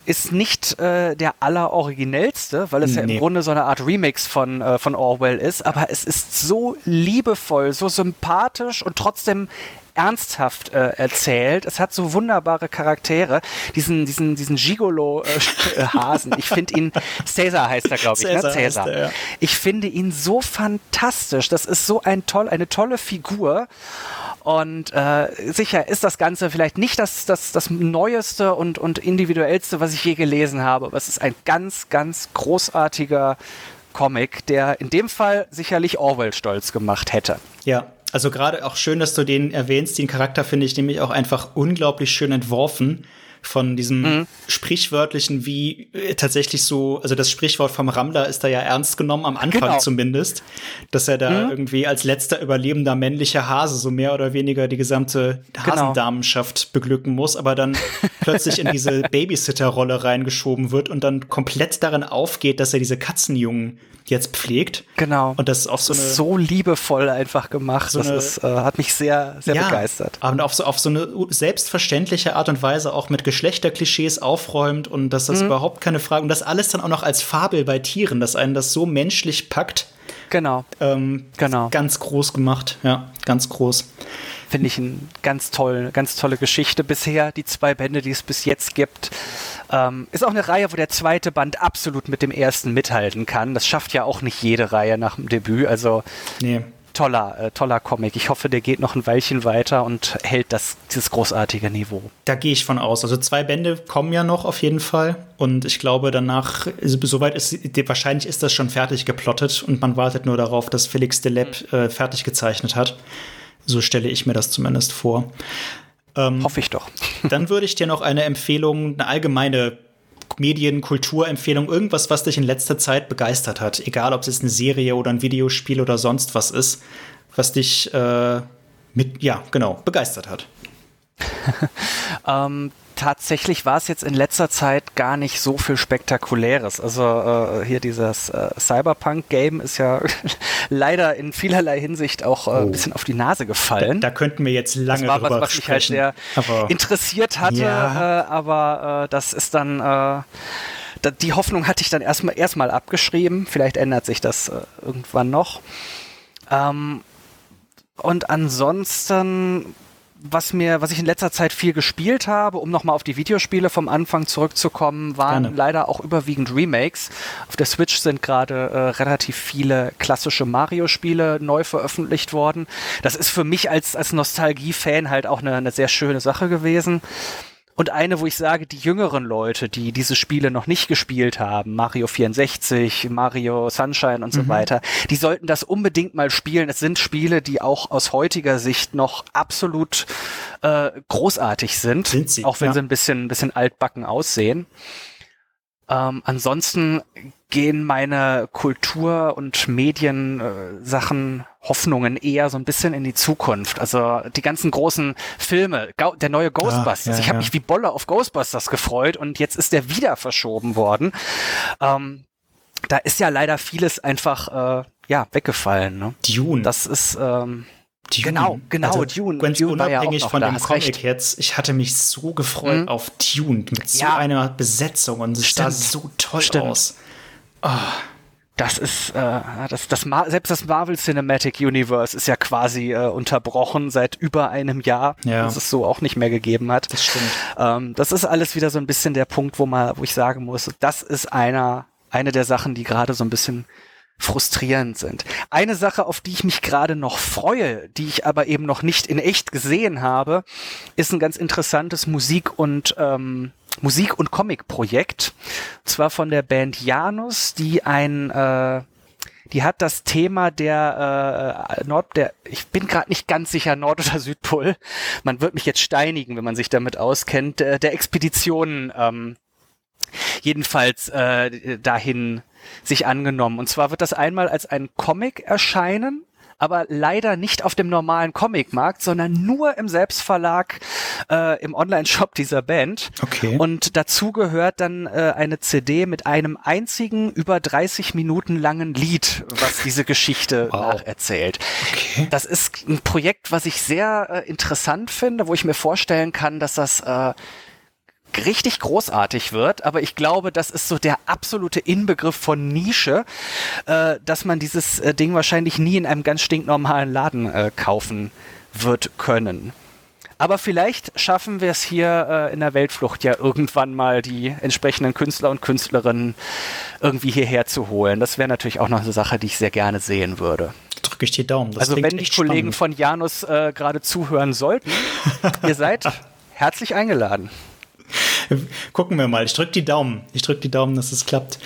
Ist nicht äh, der alleroriginellste, weil es ja
Nee.
im Grunde so eine Art Remix von, äh, von Orwell ist, aber es ist so liebevoll, so sympathisch und trotzdem ernsthaft äh, erzählt. Es hat so wunderbare Charaktere. Diesen, diesen, diesen Gigolo-Hasen. ich finde ihn, Caesar heißt er, glaube ich,
Caesar
ne?
heißt
Caesar.
er, ja.
Ich finde ihn so fantastisch. Das ist so ein toll, eine tolle Figur. Und äh, sicher ist das Ganze vielleicht nicht das, das, das Neueste und, und Individuellste, was ich je gelesen habe, aber es ist ein ganz, ganz großartiger Comic, der in dem Fall sicherlich Orwell stolz gemacht hätte.
Ja, also gerade auch schön, dass du den erwähnst. Den Charakter finde ich nämlich auch einfach unglaublich schön entworfen. Von diesem
Mhm.
sprichwörtlichen, wie äh, tatsächlich so, also das Sprichwort vom Rammler ist da ja ernst genommen, am Anfang
Genau.
zumindest, dass er da
Mhm.
irgendwie als letzter überlebender männlicher Hase so mehr oder weniger die gesamte
Genau.
Hasendamenschaft beglücken muss, aber dann plötzlich in diese Babysitter-Rolle reingeschoben wird und dann komplett darin aufgeht, dass er diese Katzenjungen jetzt pflegt.
Genau.
Und das ist auch so eine
so liebevoll einfach gemacht.
So
das
eine-
ist, äh, hat mich sehr, sehr begeistert.
Aber auf so, auf so eine selbstverständliche Art und Weise auch mit Geschlechterklischees aufräumt und dass
Mhm.
das überhaupt keine Frage und das alles dann auch noch als Fabel bei Tieren, dass einen das so menschlich packt.
Genau.
Ähm,
Genau.
Ganz groß gemacht, ja, ganz groß.
Finde ich eine ganz toll, ganz tolle Geschichte bisher. Die zwei Bände, die es bis jetzt gibt. Ähm, ist auch eine Reihe, wo der zweite Band absolut mit dem ersten mithalten kann. Das schafft ja auch nicht jede Reihe nach dem Debüt. Also
Nee.
Toller, äh, toller Comic. Ich hoffe, der geht noch ein Weilchen weiter und hält das, dieses großartige Niveau.
Da gehe ich von aus. Also zwei Bände kommen ja noch auf jeden Fall. Und ich glaube, danach, also soweit ist, wahrscheinlich ist das schon fertig geplottet und man wartet nur darauf, dass Felix Delep äh, fertig gezeichnet hat. So stelle ich mir das zumindest vor.
Hoffe ich doch.
Dann würde ich dir noch eine Empfehlung, eine allgemeine Medien-, Kulturempfehlung, irgendwas, was dich in letzter Zeit begeistert hat. Egal, ob es jetzt eine Serie oder ein Videospiel oder sonst was ist, was dich äh, mit, ja, genau, begeistert hat.
Ähm, tatsächlich war es jetzt in letzter Zeit gar nicht so viel Spektakuläres. Also äh, hier dieses äh, Cyberpunk-Game ist ja leider in vielerlei Hinsicht auch äh, ein bisschen auf die Nase gefallen.
Da könnten wir jetzt
das
lange
war was,
drüber
was mich halt
sprechen.
sehr
aber
interessiert hatte,
Ja.
äh, aber äh, das ist dann äh, da, die Hoffnung hatte ich dann erstmal erstmal abgeschrieben. Vielleicht ändert sich das irgendwann noch. Ähm, und ansonsten, was mir, was ich in letzter Zeit viel gespielt habe, um nochmal auf die Videospiele vom Anfang zurückzukommen, waren
Gerne.
leider auch überwiegend Remakes. Auf der Switch sind gerade äh, relativ viele klassische Mario-Spiele neu veröffentlicht worden. Das ist für mich als, als Nostalgie-Fan halt auch eine, eine sehr schöne Sache gewesen. Und eine, wo ich sage, die jüngeren Leute, die diese Spiele noch nicht gespielt haben, Mario 64, Mario Sunshine und so weiter, die sollten das unbedingt mal spielen. Es sind Spiele, die auch aus heutiger Sicht noch absolut äh, großartig sind,
Sind sie,
auch wenn
ja.
sie ein bisschen, ein bisschen altbacken aussehen. Ähm, ansonsten gehen meine Kultur- und Mediensachen, Hoffnungen eher so ein bisschen in die Zukunft. Also die ganzen großen Filme, der neue Ghostbusters.
ja,
ich habe
ja.
mich wie Bolle auf Ghostbusters gefreut und jetzt ist der wieder verschoben worden. Ähm, da ist ja leider vieles einfach äh, ja weggefallen. Ne?
Dune.
Das ist ähm,
Dune.
genau, genau,
also,
Dune.
Ganz
Dune ja
unabhängig
noch
von
da,
dem Comic
recht.
jetzt, ich hatte mich so gefreut
Mhm.
auf Dune mit so
Ja.
einer Besetzung und es sah so toll
Stimmt.
aus.
Das ist, äh, das, das Mar selbst das Marvel Cinematic Universe ist ja quasi äh, unterbrochen seit über einem Jahr,
Ja.
dass es so auch nicht mehr gegeben hat.
Das stimmt.
Ähm, das ist alles wieder so ein bisschen der Punkt, wo man, wo ich sagen muss, das ist einer, eine der Sachen, die gerade so ein bisschen frustrierend sind. Eine Sache, auf die ich mich gerade noch freue, die ich aber eben noch nicht in echt gesehen habe, ist ein ganz interessantes Musik- und ähm, Musik- und Comic-Projekt. Und zwar von der Band Janus, die ein äh, die hat das Thema der äh, Nord, der, ich bin gerade nicht ganz sicher, Nord- oder Südpol. Man wird mich jetzt steinigen, wenn man sich damit auskennt, äh, der Expeditionen ähm, jedenfalls äh, dahin sich angenommen. Und zwar wird das einmal als ein Comic erscheinen aber leider nicht auf dem normalen Comicmarkt, sondern nur im Selbstverlag äh, im Online-Shop dieser Band.
Okay.
Und dazu gehört dann äh, eine CD mit einem einzigen über 30 Minuten langen Lied, was diese Geschichte wow. nacherzählt. Okay. Das ist ein Projekt, was ich sehr äh, interessant finde, wo ich mir vorstellen kann, dass das äh, richtig großartig wird, aber ich glaube, das ist so der absolute Inbegriff von Nische, äh, dass man dieses äh, Ding wahrscheinlich nie in einem ganz stinknormalen Laden äh, kaufen wird können. Aber vielleicht schaffen wir es hier äh, in der Weltflucht ja irgendwann mal die entsprechenden Künstler und Künstlerinnen irgendwie hierher zu holen. Das wäre natürlich auch noch eine Sache, die ich sehr gerne sehen würde.
Drücke ich die Daumen.
Das also wenn die Kollegen spannend. von Janus äh, gerade zuhören sollten, ihr seid herzlich eingeladen.
Gucken wir mal. Ich drücke die Daumen. Ich drücke die Daumen, dass es klappt.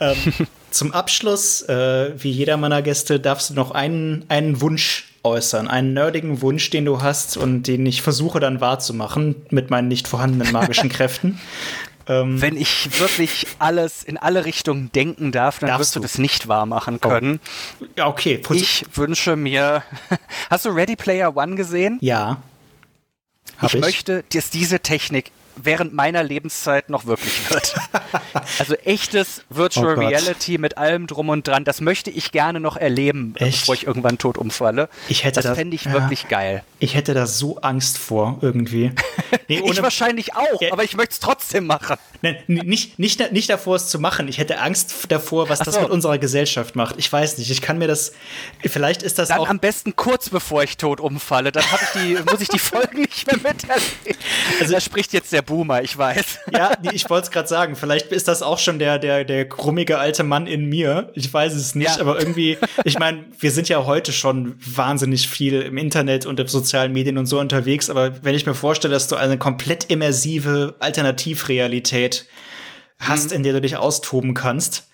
Ähm, zum Abschluss, äh, wie jeder meiner Gäste, darfst du noch einen, einen Wunsch äußern. Einen nerdigen Wunsch, den du hast und den ich versuche dann wahrzumachen mit meinen nicht vorhandenen magischen Kräften.
Ähm, Wenn ich wirklich alles in alle Richtungen denken darf, dann wirst du, das nicht wahr machen können.
Oh. Ja, okay.
Posi ich wünsche mir. Hast du Ready Player One gesehen?
Ja.
Ich, ich, möchte, dass diese Technik während meiner Lebenszeit noch wirklich wird. also echtes Virtual oh Reality mit allem drum und dran, das möchte ich gerne noch erleben, Echt? bevor ich irgendwann tot umfalle.
Ich hätte
das, das fände ich ja, wirklich geil.
Ich hätte da so Angst vor, irgendwie.
Nee, ich wahrscheinlich auch, ja. aber ich möchte es trotzdem machen.
Nein, nicht, nicht, nicht davor, es zu machen. Ich hätte Angst davor, was so. das mit unserer Gesellschaft macht. Ich weiß nicht, ich kann mir das, vielleicht ist das
dann
auch...
am besten kurz bevor ich tot umfalle, dann ich die, muss ich die Folgen nicht mehr miterleben. Also da spricht jetzt der Boomer, ich weiß.
Ja, ich wollte es gerade sagen. Vielleicht ist das auch schon der, der, der krummige alte Mann in mir. Ich weiß es nicht, ja. aber irgendwie, ich meine, wir sind ja heute schon wahnsinnig viel im Internet und in sozialen Medien und so unterwegs, aber wenn ich mir vorstelle, dass du eine komplett immersive Alternativrealität hast, mhm. in der du dich austoben kannst,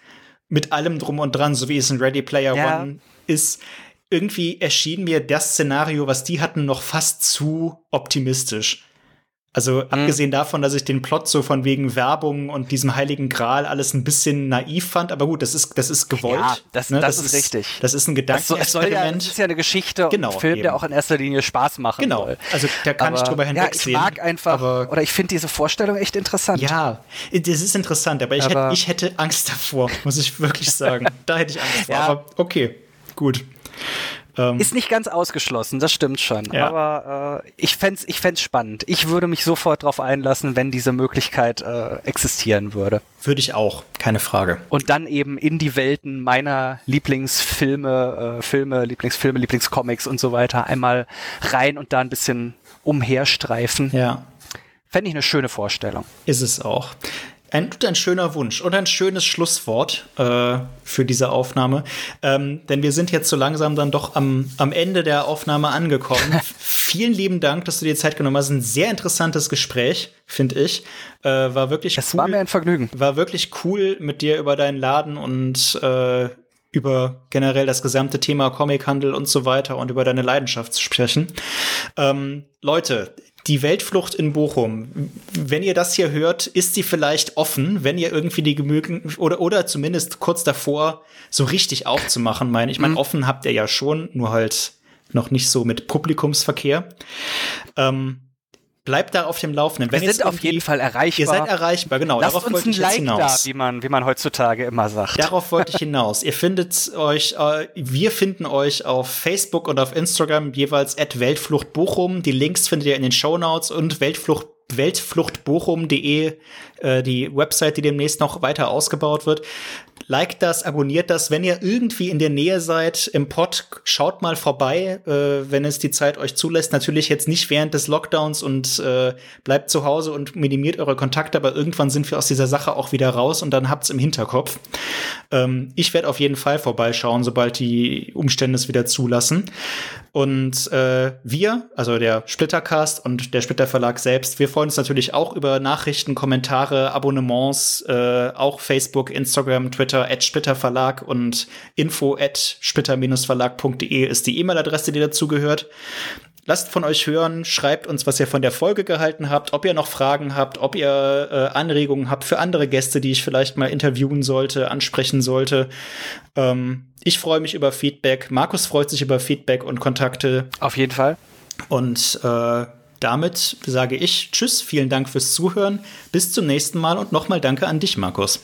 mit allem drum und dran, so wie es in Ready Player ja. One ist, irgendwie erschien mir das Szenario, was die hatten, noch fast zu optimistisch. Also mhm. abgesehen davon, dass ich den Plot so von wegen Werbung und diesem heiligen Gral alles ein bisschen naiv fand, aber gut, das ist das ist gewollt. Ja,
das, ne? das, das ist, richtig.
Das ist ein Gedankenexperiment.
Das, ja, das ist ja eine Geschichte genau, und ein Film, eben. der auch in erster Linie Spaß machen
genau.
soll.
Also da kann aber, ich drüber hinwegsehen.
Ja, ich mag einfach aber, oder ich finde diese Vorstellung echt interessant.
Ja, das ist interessant, aber ich, aber, hätte, ich hätte Angst davor, muss ich wirklich sagen. da hätte ich Angst vor. Ja. Aber okay, gut.
Ähm, ist nicht ganz ausgeschlossen, das stimmt schon. Ja. Aber äh, ich fände ich fänd's spannend. Ich würde mich sofort darauf einlassen, wenn diese Möglichkeit äh, existieren würde.
Würde ich auch, keine Frage.
Und dann eben in die Welten meiner Lieblingsfilme, äh, Filme, Lieblingsfilme, Lieblingscomics und so weiter einmal rein und da ein bisschen umherstreifen.
Ja.
Fände ich eine schöne Vorstellung.
Ist es auch. Ein, ein schöner Wunsch und ein schönes Schlusswort äh, für diese Aufnahme. Ähm, denn wir sind jetzt so langsam dann doch am, am Ende der Aufnahme angekommen. Vielen lieben Dank, dass du dir Zeit genommen hast. Ein sehr interessantes Gespräch, finde ich. Äh, war wirklich
es cool. war mir ein Vergnügen.
War wirklich cool, mit dir über deinen Laden und äh, über generell das gesamte Thema Comichandel und so weiter und über deine Leidenschaft zu sprechen. Ähm, Leute, die Weltflucht in Bochum, wenn ihr das hier hört, ist sie vielleicht offen, wenn ihr irgendwie die Gemügen oder, oder zumindest kurz davor so richtig aufzumachen, meine ich. meine, mhm. offen habt ihr ja schon, nur halt noch nicht so mit Publikumsverkehr. Ähm, bleibt da auf dem Laufenden.
Wenn Wir sind auf jeden Fall erreichbar.
Ihr seid erreichbar, genau.
Lasst Darauf uns ein Like hinaus. da, wie man, wie man heutzutage immer sagt.
Darauf wollte ich hinaus. ihr findet euch, äh, wir finden euch auf Facebook und auf Instagram jeweils at Weltflucht Bochum. Die Links findet ihr in den Show Notes und Weltflucht weltfluchtbochum.de, äh, die Website, die demnächst noch weiter ausgebaut wird. Liked das, abonniert das. Wenn ihr irgendwie in der Nähe seid im Pod, schaut mal vorbei, äh, wenn es die Zeit euch zulässt. Natürlich jetzt nicht während des Lockdowns und äh, bleibt zu Hause und minimiert eure Kontakte, aber irgendwann sind wir aus dieser Sache auch wieder raus und dann habt's im Hinterkopf. Ähm, ich werde auf jeden Fall vorbeischauen, sobald die Umstände es wieder zulassen. Und äh, wir, also der Splittercast und der Splitter Verlag selbst, wir freuen freuen uns natürlich auch über Nachrichten, Kommentare, Abonnements, äh, auch Facebook, Instagram, Twitter, at Splitter Verlag und info at splitter-verlag.de ist die E-Mail-Adresse, die dazugehört. Lasst von euch hören, schreibt uns, was ihr von der Folge gehalten habt, ob ihr noch Fragen habt, ob ihr äh, Anregungen habt für andere Gäste, die ich vielleicht mal interviewen sollte, ansprechen sollte. Ähm, ich freue mich über Feedback. Markus freut sich über Feedback und Kontakte.
Auf jeden Fall.
Und äh, damit sage ich Tschüss, vielen Dank fürs Zuhören. Bis zum nächsten Mal und nochmal danke an dich, Markus.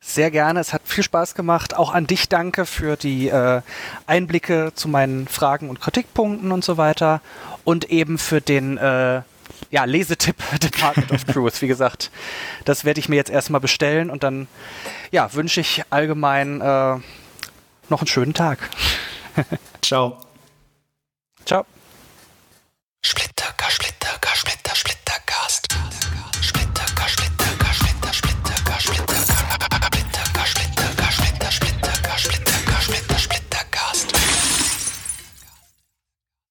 Sehr gerne. Es hat viel Spaß gemacht. Auch an dich danke für die äh, Einblicke zu meinen Fragen und Kritikpunkten und so weiter. Und eben für den äh, ja, Lesetipp Department of Truth. Wie gesagt, das werde ich mir jetzt erstmal bestellen und dann ja, wünsche ich allgemein äh, noch einen schönen Tag.
Ciao.
Ciao. Splitterkarsplitt.